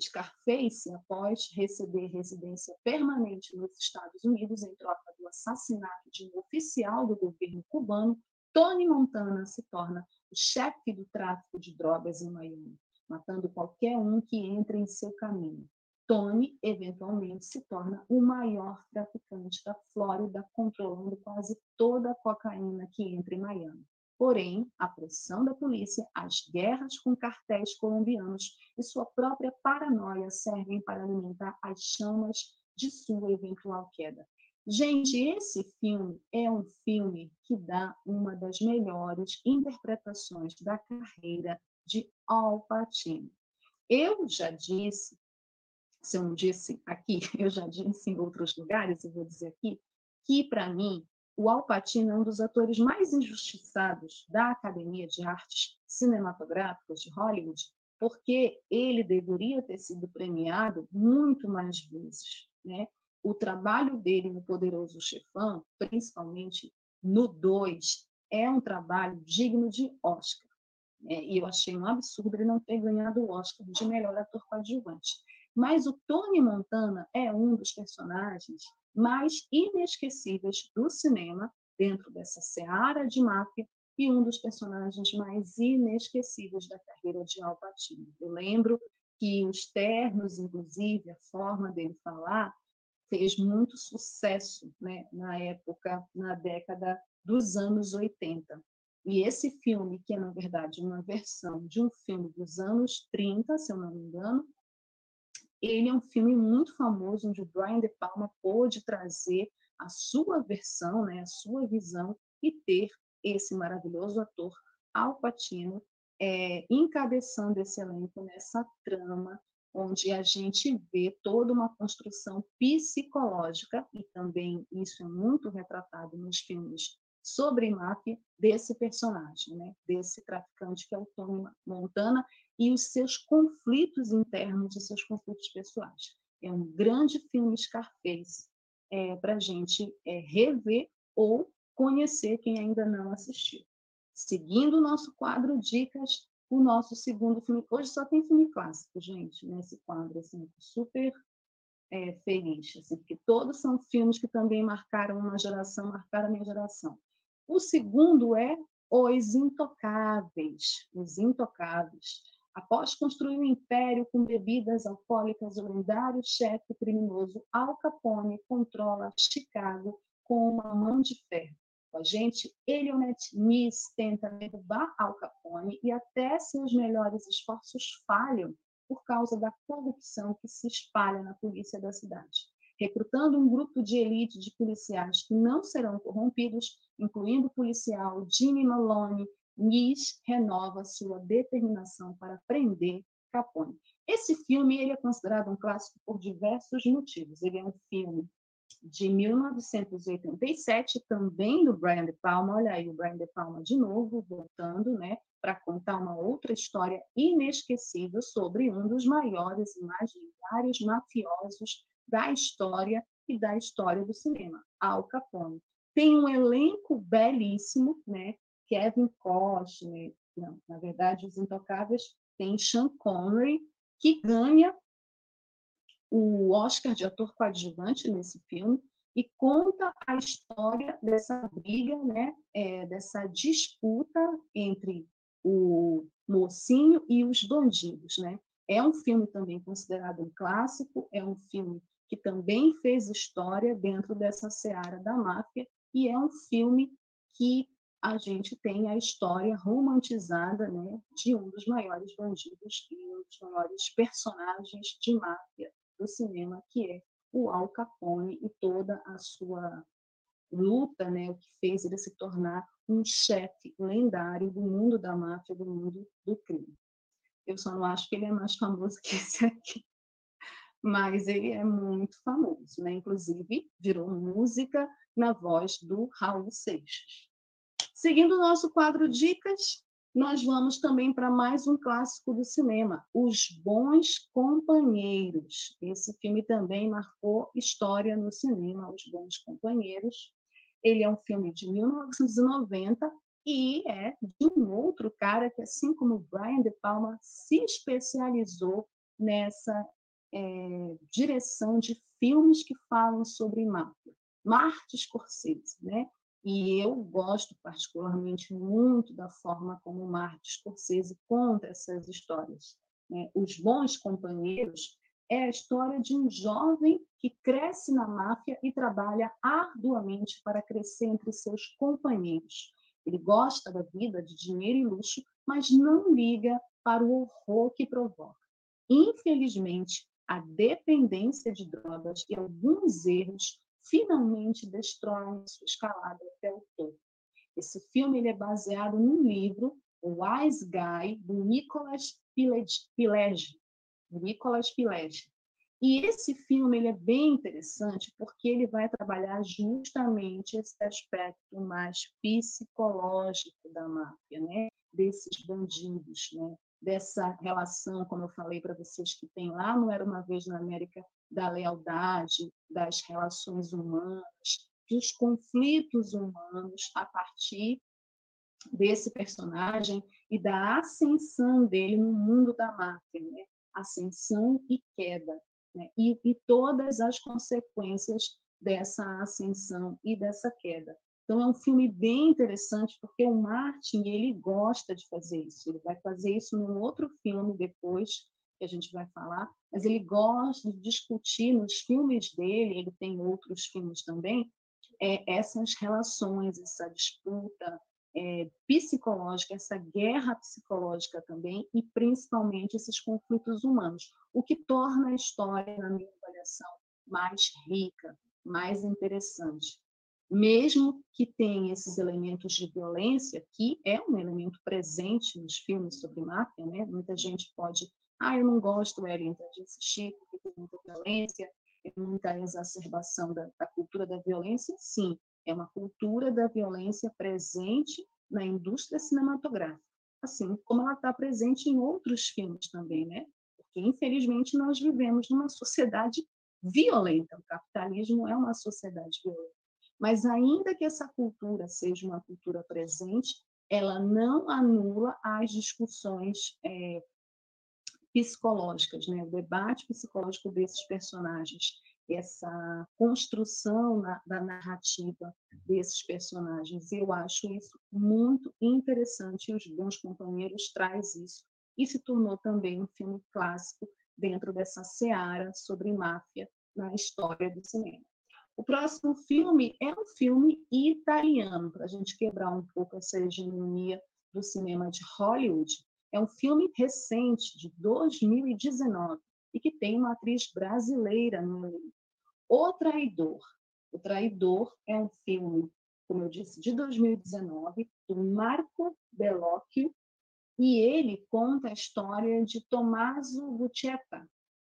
Scarface, após receber residência permanente nos Estados Unidos em troca do assassinato de um oficial do governo cubano, Tony Montana se torna o chefe do tráfico de drogas em Miami, matando qualquer um que entre em seu caminho. Tony eventualmente se torna o maior traficante da Flórida, controlando quase toda a cocaína que entra em Miami. Porém, a pressão da polícia, as guerras com cartéis colombianos e sua própria paranoia servem para alimentar as chamas de sua eventual queda. Gente, esse filme é um filme que dá uma das melhores interpretações da carreira de Al Pacino. Eu já disse se eu não disse aqui, eu já disse em outros lugares, eu vou dizer aqui, que para mim o Al Pacino é um dos atores mais injustiçados da Academia de Artes Cinematográficas de Hollywood, porque ele deveria ter sido premiado muito mais vezes, né? O trabalho dele no Poderoso Chefão, principalmente no 2, é um trabalho digno de Oscar. Né? E eu achei um absurdo ele não ter ganhado o Oscar de melhor ator coadjuvante. Mas o Tony Montana é um dos personagens mais inesquecíveis do cinema, dentro dessa seara de máfia, e um dos personagens mais inesquecíveis da carreira de Al Pacino. Eu lembro que os ternos, inclusive, a forma dele falar, fez muito sucesso né, na época, na década dos anos 80. E esse filme, que é, na verdade, uma versão de um filme dos anos 30, se eu não me engano, ele é um filme muito famoso, onde o Brian De Palma pôde trazer a sua versão, né, a sua visão e ter esse maravilhoso ator Al Pacino é, encabeçando esse elenco nessa trama onde a gente vê toda uma construção psicológica e também isso é muito retratado nos filmes sobre máfia desse personagem, né? desse traficante que é o Tony Montana e os seus conflitos internos e seus conflitos pessoais. É um grande filme Scarface é, para a gente é, rever ou conhecer quem ainda não assistiu. Seguindo o nosso quadro Dicas, o nosso segundo filme. Hoje só tem filme clássico, gente, nesse quadro. Assim, super é, feliz, assim, porque todos são filmes que também marcaram uma geração, marcaram a minha geração. O segundo é Os Intocáveis. Os Intocáveis Após construir um império com bebidas alcoólicas, o lendário chefe criminoso Al Capone controla Chicago com uma mão de ferro. O agente Elionet Nice tenta derrubar Al Capone e até seus melhores esforços falham por causa da corrupção que se espalha na polícia da cidade. Recrutando um grupo de elite de policiais que não serão corrompidos, incluindo o policial Jimmy Maloney, Nis renova sua determinação para prender Capone. Esse filme ele é considerado um clássico por diversos motivos. Ele é um filme de 1987, também do Brian De Palma. Olha aí o Brian De Palma de novo, voltando, né, para contar uma outra história inesquecível sobre um dos maiores e mais lendários mafiosos da história e da história do cinema, Al Capone. Tem um elenco belíssimo, né? Kevin Costner, não, na verdade, Os Intocáveis tem Sean Connery, que ganha o Oscar de ator coadjuvante nesse filme e conta a história dessa briga, né, é, dessa disputa entre o mocinho e os bandidos, né? É um filme também considerado um clássico, é um filme que também fez história dentro dessa seara da máfia e é um filme que a gente tem a história romantizada né, de um dos maiores bandidos e um dos maiores personagens de máfia do cinema, que é o Al Capone e toda a sua luta, né, o que fez ele se tornar um chefe lendário do mundo da máfia, do mundo do crime. Eu só não acho que ele é mais famoso que esse aqui, mas ele é muito famoso, né? Inclusive virou música na voz do Raul Seixas. Seguindo o nosso quadro Dicas, nós vamos também para mais um clássico do cinema, Os Bons Companheiros. Esse filme também marcou história no cinema, Os Bons Companheiros. Ele é um filme de 1990 e é de um outro cara que, assim como Brian De Palma, se especializou nessa é, direção de filmes que falam sobre máfia. Martin Scorsese, né? E eu gosto particularmente muito da forma como Martin Scorsese conta essas histórias. Né? Os Bons Companheiros é a história de um jovem que cresce na máfia e trabalha arduamente para crescer entre seus companheiros. Ele gosta da vida de dinheiro e luxo, mas não liga para o horror que provoca. Infelizmente, a dependência de drogas e alguns erros finalmente destroem sua escalada até o topo. Esse filme ele é baseado num livro, O Wise Guy, do Nicholas Pileggi. Nicholas Pileggi. E esse filme ele é bem interessante porque ele vai trabalhar justamente esse aspecto mais psicológico da máfia, né? desses bandidos, né? Dessa relação, como eu falei para vocês, que tem lá no Era Uma Vez na América, da lealdade, das relações humanas, dos conflitos humanos a partir desse personagem e da ascensão dele no mundo da máfia, né? ascensão e queda, né? e, e todas as consequências dessa ascensão e dessa queda. Então é um filme bem interessante porque o Martin ele gosta de fazer isso. Ele vai fazer isso num outro filme depois que a gente vai falar, mas ele gosta de discutir nos filmes dele. Ele tem outros filmes também é, essas relações, essa disputa é, psicológica, essa guerra psicológica também e principalmente esses conflitos humanos, o que torna a história, na minha avaliação, mais rica, mais interessante mesmo que tenha esses elementos de violência, que é um elemento presente nos filmes sobre máfia, né? Muita gente pode, ah, eu não gosto, Wellington, de assistir porque tem muita violência, muita exacerbação da, da cultura da violência. Sim, é uma cultura da violência presente na indústria cinematográfica, assim como ela está presente em outros filmes também, né? Porque, infelizmente, nós vivemos numa sociedade violenta. O capitalismo é uma sociedade violenta. Mas ainda que essa cultura seja uma cultura presente, ela não anula as discussões é, psicológicas, né? o debate psicológico desses personagens, essa construção na, da narrativa desses personagens. Eu acho isso muito interessante e Os Bons Companheiros traz isso e se tornou também um filme clássico dentro dessa seara sobre máfia na história do cinema. O próximo filme é um filme italiano, para a gente quebrar um pouco essa hegemonia do cinema de Hollywood. É um filme recente, de 2019, e que tem uma atriz brasileira no elenco. O Traidor. O Traidor é um filme, como eu disse, de 2019, do Marco Bellocchio, e ele conta a história de Tommaso Guccietta,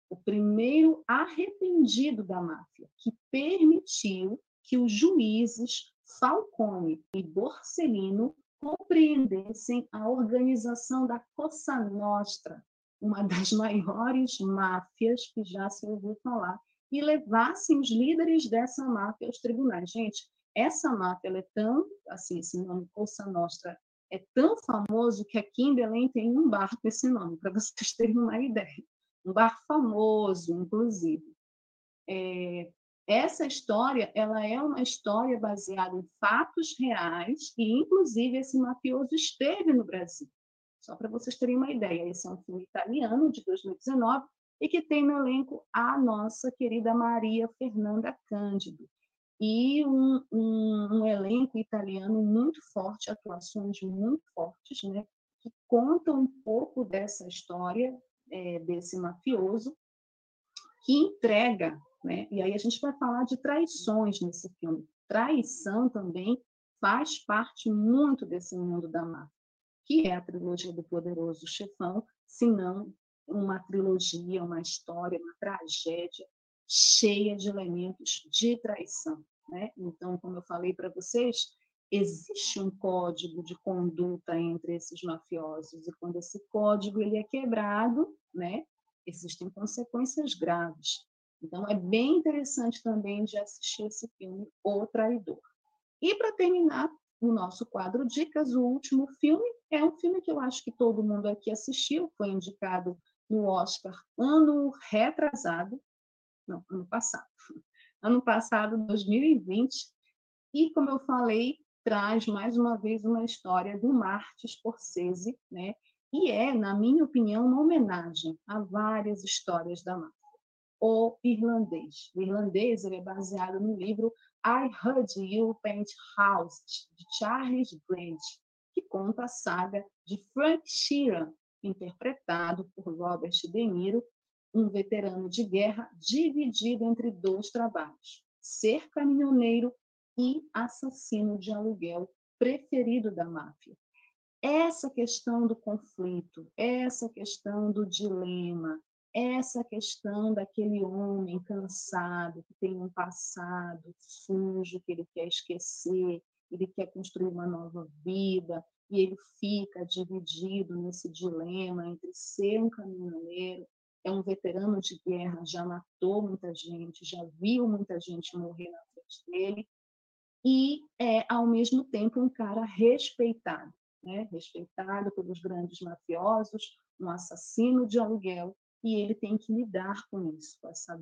o primeiro arrependido da máfia, que permitiu que os juízes Falcone e Borsellino compreendessem a organização da Cosa Nostra, uma das maiores máfias que já se ouviu falar, e levassem os líderes dessa máfia aos tribunais. Gente, essa máfia é tão, assim, esse nome Cosa Nostra é tão famoso que aqui em Belém tem um bar com esse nome, para vocês terem uma ideia. Um bar famoso, inclusive. É, essa história, ela é uma história baseada em fatos reais e, inclusive, esse mafioso esteve no Brasil. Só para vocês terem uma ideia, esse é um filme italiano de 2019 e que tem no elenco a nossa querida Maria Fernanda Cândido, e um, um, um, elenco italiano muito forte, atuações muito fortes, né, que contam um pouco dessa história é, desse mafioso que entrega, né, e aí a gente vai falar de traições nesse filme. Traição também faz parte muito desse mundo da máfia, que é a trilogia do Poderoso Chefão, se não uma trilogia, uma história, uma tragédia cheia de elementos de traição. Né? Então, como eu falei para vocês, existe um código de conduta entre esses mafiosos e quando esse código ele é quebrado, né, existem consequências graves. Então, é bem interessante também de assistir esse filme, O Traidor. E para terminar o nosso quadro Dicas, o último filme é um filme que eu acho que todo mundo aqui assistiu, foi indicado no Oscar ano retrasado, não, ano passado, ano passado, 2020, e como eu falei, traz mais uma vez uma história do Martin Scorsese, né? E é, na minha opinião, uma homenagem a várias histórias da máfia. O Irlandês. O Irlandês ele é baseado no livro I Heard You Paint Houses, de Charles Grant, que conta a saga de Frank Sheeran, interpretado por Robert De Niro, um veterano de guerra dividido entre dois trabalhos: ser caminhoneiro e assassino de aluguel preferido da máfia. Essa questão do conflito, essa questão do dilema, essa questão daquele homem cansado, que tem um passado sujo, que ele quer esquecer, ele quer construir uma nova vida, e ele fica dividido nesse dilema entre ser um caminhoneiro é um veterano de guerra, já matou muita gente, já viu muita gente morrer na frente dele, e é, ao mesmo tempo, um cara respeitado, né? respeitado pelos grandes mafiosos, um assassino de aluguel, e ele tem que lidar com isso, com essa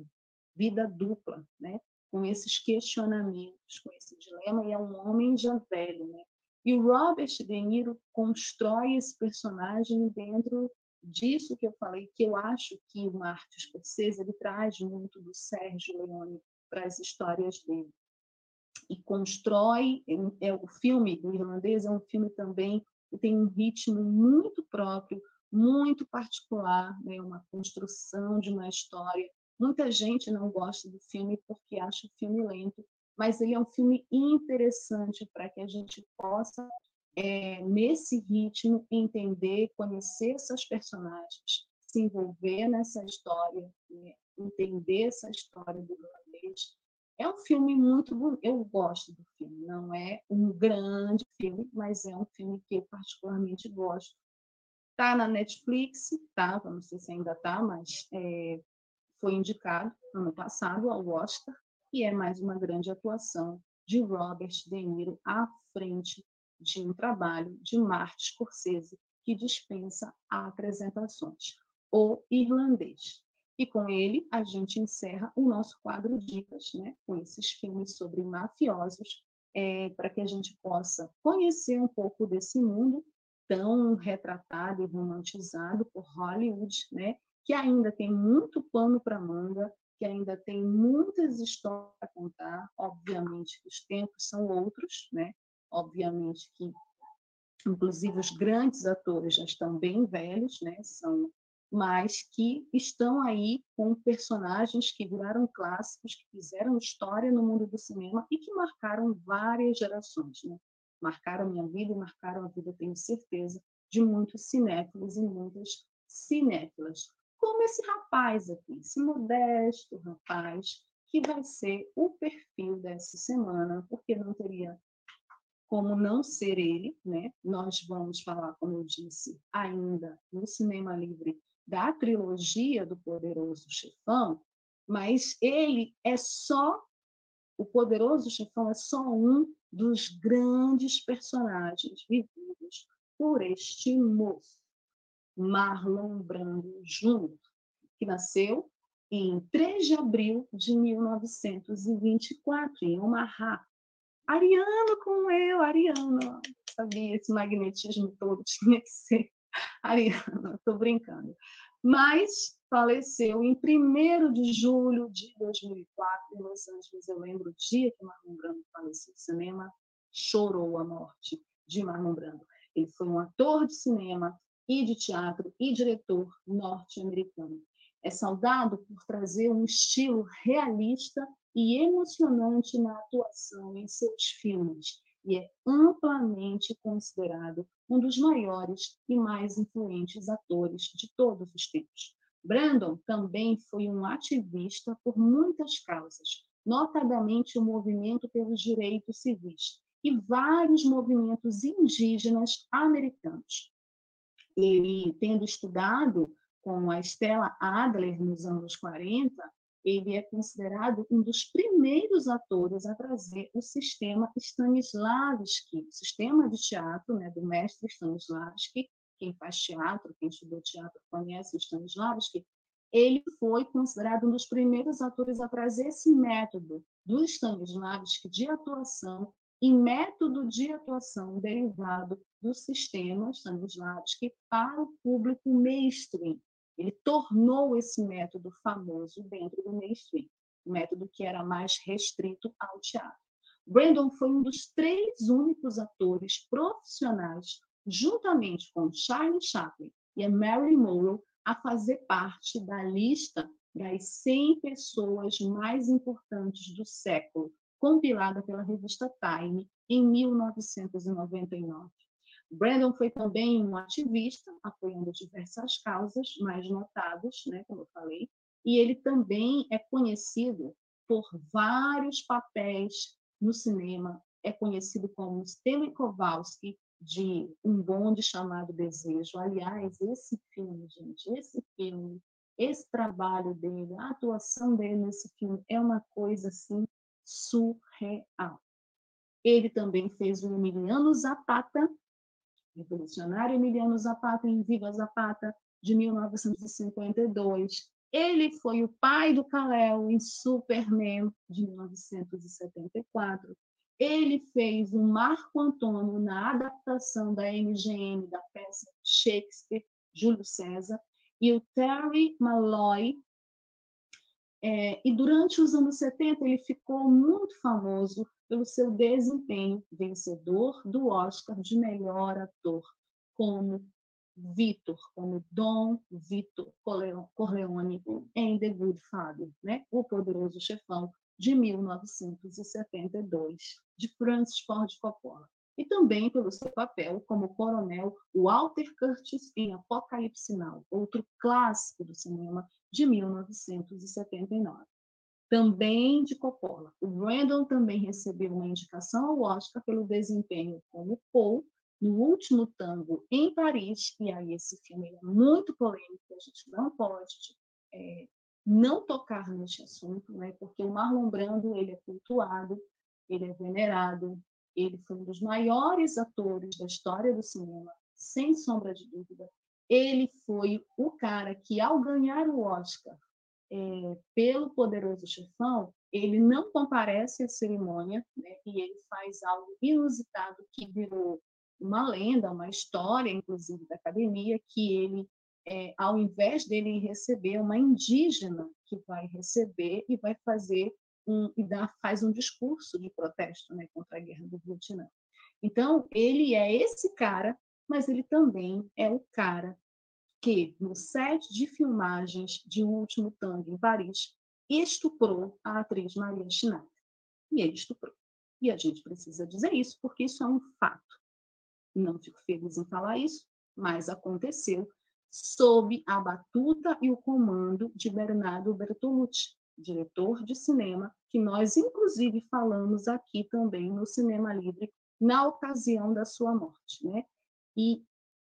vida dupla, né? com esses questionamentos, com esse dilema, e é um homem já velho. Né? E o Robert De Niro constrói esse personagem dentro disso que eu falei, que eu acho que o Martin Scorsese ele traz muito do Sérgio Leone para as histórias dele. E constrói, é, o filme do irlandês é um filme também que tem um ritmo muito próprio, muito particular, né? uma construção de uma história. Muita gente não gosta do filme porque acha o filme lento, mas ele é um filme interessante para que a gente possa é, nesse ritmo, entender, conhecer essas personagens, se envolver nessa história, né? entender essa história do irlandês. É um filme muito bonito, eu gosto do filme, não é um grande filme, mas é um filme que eu particularmente gosto. Está na Netflix, tá? Não sei se ainda está, mas é, foi indicado ano passado ao Oscar e é mais uma grande atuação de Robert De Niro à frente de um trabalho de Martin Scorsese que dispensa apresentações, O Irlandês. E com ele a gente encerra o nosso quadro Dicas, né, com esses filmes sobre mafiosos, é, para que a gente possa conhecer um pouco desse mundo tão retratado e romantizado por Hollywood, né, que ainda tem muito pano para manga, que ainda tem muitas histórias a contar. Obviamente, os tempos são outros, né? Obviamente que inclusive os grandes atores já estão bem velhos, né? São mas que estão aí com personagens que viraram clássicos, que fizeram história no mundo do cinema e que marcaram várias gerações, né? Marcaram minha vida e marcaram a vida, tenho certeza, de muitos cinéfilos e muitas cinéfilas. Como esse rapaz aqui, esse modesto rapaz, que vai ser o perfil dessa semana, porque não teria como não ser ele, né? Nós vamos falar, como eu disse, ainda no Cinema Livre da trilogia do Poderoso Chefão, mas ele é só o Poderoso Chefão é só um dos grandes personagens vividos por este moço, Marlon Brando Jr., que nasceu em 3 de abril de 1924, em Omaha. Ariano como eu, Ariano. Sabia, esse magnetismo todo tinha que ser Ariano, estou brincando. Mas faleceu em 1 de julho de 2004 em Los Angeles. Eu lembro o dia que Marlon Brando faleceu. O cinema chorou a morte de Marlon Brando. Ele foi um ator de cinema e de teatro e diretor norte-americano. É saudado por trazer um estilo realista e emocionante na atuação em seus filmes e é amplamente considerado um dos maiores e mais influentes atores de todos os tempos. Brandon também foi um ativista por muitas causas, notadamente o movimento pelos direitos civis e vários movimentos indígenas americanos. Ele, tendo estudado com a Stella Adler nos anos 40, ele é considerado um dos primeiros atores a trazer o sistema Stanislavski, o sistema de teatro né, do mestre Stanislavski. Quem faz teatro, quem estudou teatro conhece o Stanislavski. Ele foi considerado um dos primeiros atores a trazer esse método do Stanislavski de atuação e método de atuação derivado do sistema Stanislavski para o público mainstream. Ele tornou esse método famoso dentro do mainstream, um método que era mais restrito ao teatro. Brandon foi um dos três únicos atores profissionais, juntamente com Charlie Chaplin e Mary Monroe, a fazer parte da lista das 100 pessoas mais importantes do século, compilada pela revista Time em 1999. Brandon foi também um ativista, apoiando diversas causas mais notadas, né, como eu falei, e ele também é conhecido por vários papéis no cinema. É conhecido como Stanley Kowalski, de Um Bonde Chamado Desejo. Aliás, esse filme, gente, esse filme, esse trabalho dele, a atuação dele nesse filme é uma coisa assim surreal. Ele também fez o Emiliano Zapata, revolucionário Emiliano Zapata em Viva Zapata, de 1952. Ele foi o pai do Kal-El em Superman, de 1974. Ele fez o Marco Antônio na adaptação da MGM da peça Shakespeare, Júlio César, e o Terry Malloy. É, e durante os anos 70 ele ficou muito famoso pelo seu desempenho vencedor do Oscar de melhor ator, como Vitor, como Dom Vitor Corleone em The Good Father, né? O Poderoso Chefão, de 1972, de Francis Ford Coppola. E também pelo seu papel como coronel Walter Curtis em Apocalipse Now, outro clássico do cinema de 1979 também de Coppola. O Brandon também recebeu uma indicação ao Oscar pelo desempenho como Paul no último tango em Paris, e aí esse filme é muito polêmico, a gente não pode é, não tocar nesse assunto, né? porque o Marlon Brando ele é cultuado, ele é venerado, ele foi um dos maiores atores da história do cinema, sem sombra de dúvida. Ele foi o cara que, ao ganhar o Oscar é, pelo poderoso chefão, ele não comparece à cerimônia né, e ele faz algo inusitado que virou uma lenda, uma história, inclusive, da academia, que ele, é, ao invés dele receber uma indígena que vai receber e vai fazer um, e dá, faz um discurso de protesto né, contra a guerra do Vietnã. Então, ele é esse cara, mas ele também é o cara que, no set de filmagens de O Último Tango em Paris, estuprou a atriz Maria Schneider. E ele estuprou. E a gente precisa dizer isso, porque isso é um fato. Não fico feliz em falar isso, mas aconteceu sob a batuta e o comando de Bernardo Bertolucci, diretor de cinema, que nós inclusive falamos aqui também no Cinema Livre na ocasião da sua morte, né? E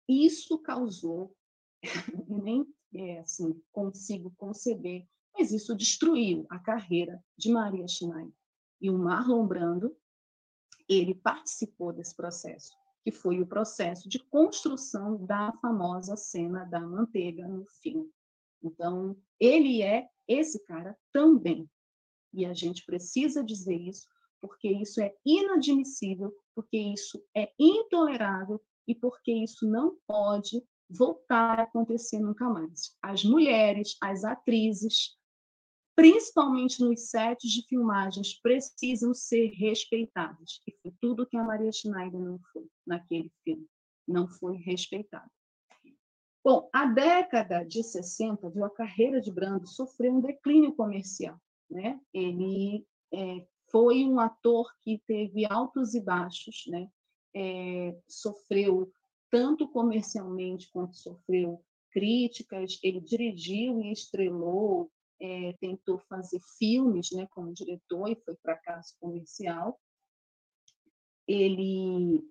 isso causou, nem é, assim consigo conceber, mas isso destruiu a carreira de Maria Schneider. E o Marlon Brando, ele participou desse processo, que foi o processo de construção da famosa cena da manteiga no filme. Então, ele é esse cara também. E a gente precisa dizer isso, porque isso é inadmissível, porque isso é intolerável e porque isso não pode voltar a acontecer nunca mais. As mulheres, as atrizes, principalmente nos sets de filmagens, precisam ser respeitadas. E foi tudo que a Maria Schneider não foi naquele filme. Não foi respeitada. Bom, a década de 60 viu a carreira de Brando sofrer um declínio comercial. Né? Ele é, foi um ator que teve altos e baixos, né? É, sofreu tanto comercialmente quanto sofreu críticas. Ele dirigiu e estrelou é, tentou fazer filmes né, como diretor e foi fracasso comercial. Ele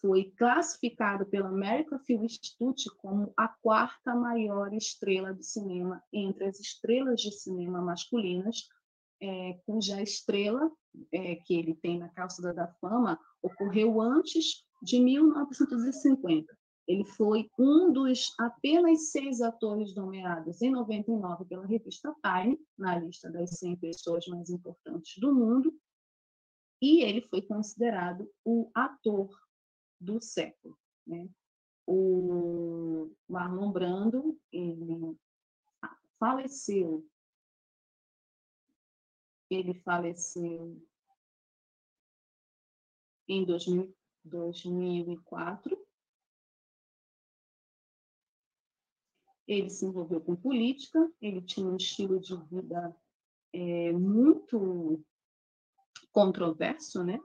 foi classificado pela American Film Institute como a quarta maior estrela de cinema entre as estrelas de cinema masculinas, é, cuja estrela é, que ele tem na Calça da Fama ocorreu antes de 1950. Ele foi um dos apenas seis atores nomeados em 99 pela revista Time, na lista das 100 pessoas mais importantes do mundo, e ele foi considerado o ator do século. Né? O Marlon Brando, ele faleceu, ele faleceu em 2000, 2004, ele se envolveu com política, ele tinha um estilo de vida é, muito controverso, né?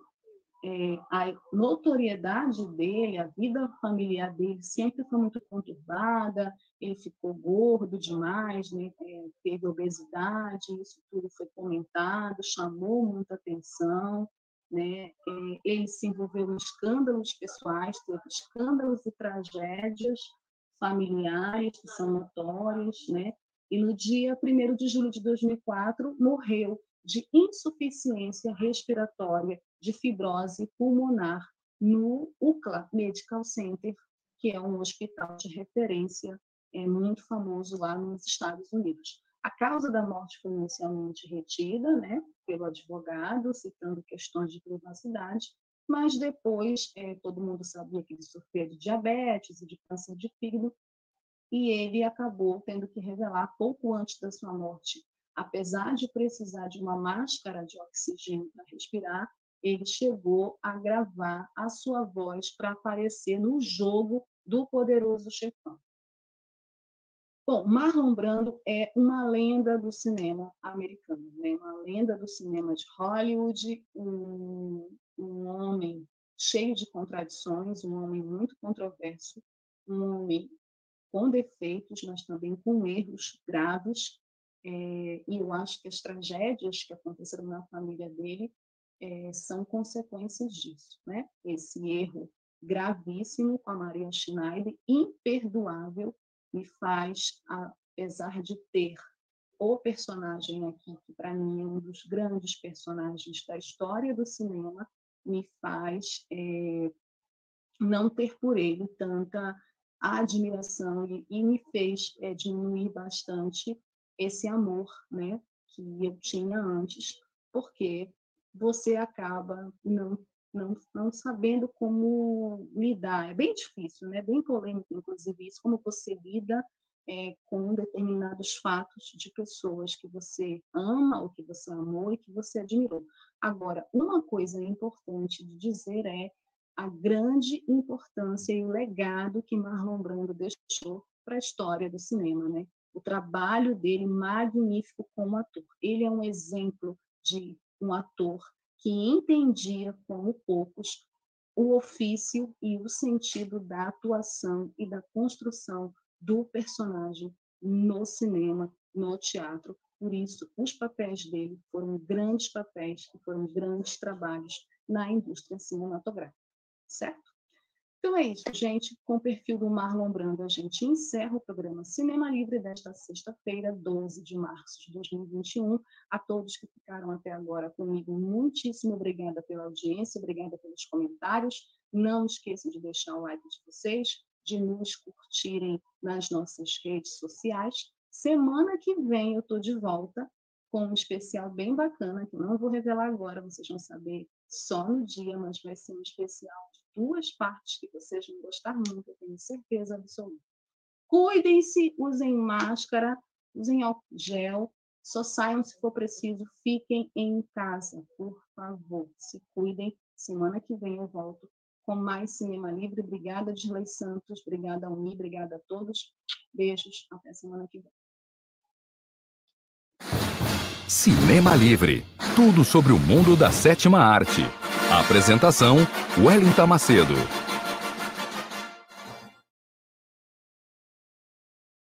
É, a notoriedade dele, a vida familiar dele sempre foi muito conturbada, ele ficou gordo demais, né? É, teve obesidade, isso tudo foi comentado, chamou muita atenção, né? É, ele se envolveu em escândalos pessoais, teve escândalos e tragédias familiares que são notórios, né? E no dia 1 de julho de 2004 morreu de insuficiência respiratória de fibrose pulmonar no UCLA Medical Center, que é um hospital de referência é muito famoso lá nos Estados Unidos. A causa da morte foi inicialmente retida, né, pelo advogado, citando questões de privacidade, mas depois é, todo mundo sabia que ele sofria de diabetes e de câncer de fígado, e ele acabou tendo que revelar pouco antes da sua morte, apesar de precisar de uma máscara de oxigênio para respirar, ele chegou a gravar a sua voz para aparecer no jogo do Poderoso Chefão. Bom, Marlon Brando é uma lenda do cinema americano, né? uma lenda do cinema de Hollywood, um, um homem cheio de contradições, um homem muito controverso, um homem com defeitos, mas também com erros graves. É, e eu acho que as tragédias que aconteceram na família dele é, são consequências disso, né? Esse erro gravíssimo com a Maria Schneider, imperdoável, me faz, apesar de ter o personagem aqui, que para mim é um dos grandes personagens da história do cinema, me faz é, não ter por ele tanta admiração e, e me fez é, diminuir bastante esse amor né, que eu tinha antes, porque você acaba não não, não sabendo como lidar. É bem difícil, né? bem polêmico, inclusive, isso, como você lida é, com determinados fatos de pessoas que você ama, ou que você amou e que você admirou. Agora, uma coisa importante de dizer é a grande importância e o legado que Marlon Brando deixou para a história do cinema, né? O trabalho dele magnífico como ator. Ele é um exemplo de um ator que entendia como poucos o ofício e o sentido da atuação e da construção do personagem no cinema, no teatro. Por isso, os papéis dele foram grandes papéis e foram grandes trabalhos na indústria cinematográfica, certo? Então é isso, gente. Com o perfil do Marlon Brando, a gente encerra o programa Cinema Livre desta sexta-feira, 12 de março de 2021. A todos que ficaram até agora comigo, muitíssimo obrigada pela audiência, obrigada pelos comentários. Não esqueçam de deixar o like de vocês, de nos curtirem nas nossas redes sociais. Semana que vem eu estou de volta com um especial bem bacana, que não vou revelar agora, vocês vão saber só no dia, mas vai ser um especial duas partes que vocês vão gostar muito, eu tenho certeza absoluta. Cuidem-se, usem máscara, usem gel, só saiam se for preciso, fiquem em casa, por favor, se cuidem. Semana que vem eu volto com mais Cinema Livre. Obrigada, Disley Santos, obrigada, Uni, obrigada a todos. Beijos, até semana que vem. Cinema Livre tudo sobre o mundo da sétima arte. Apresentação: Wellington Macedo.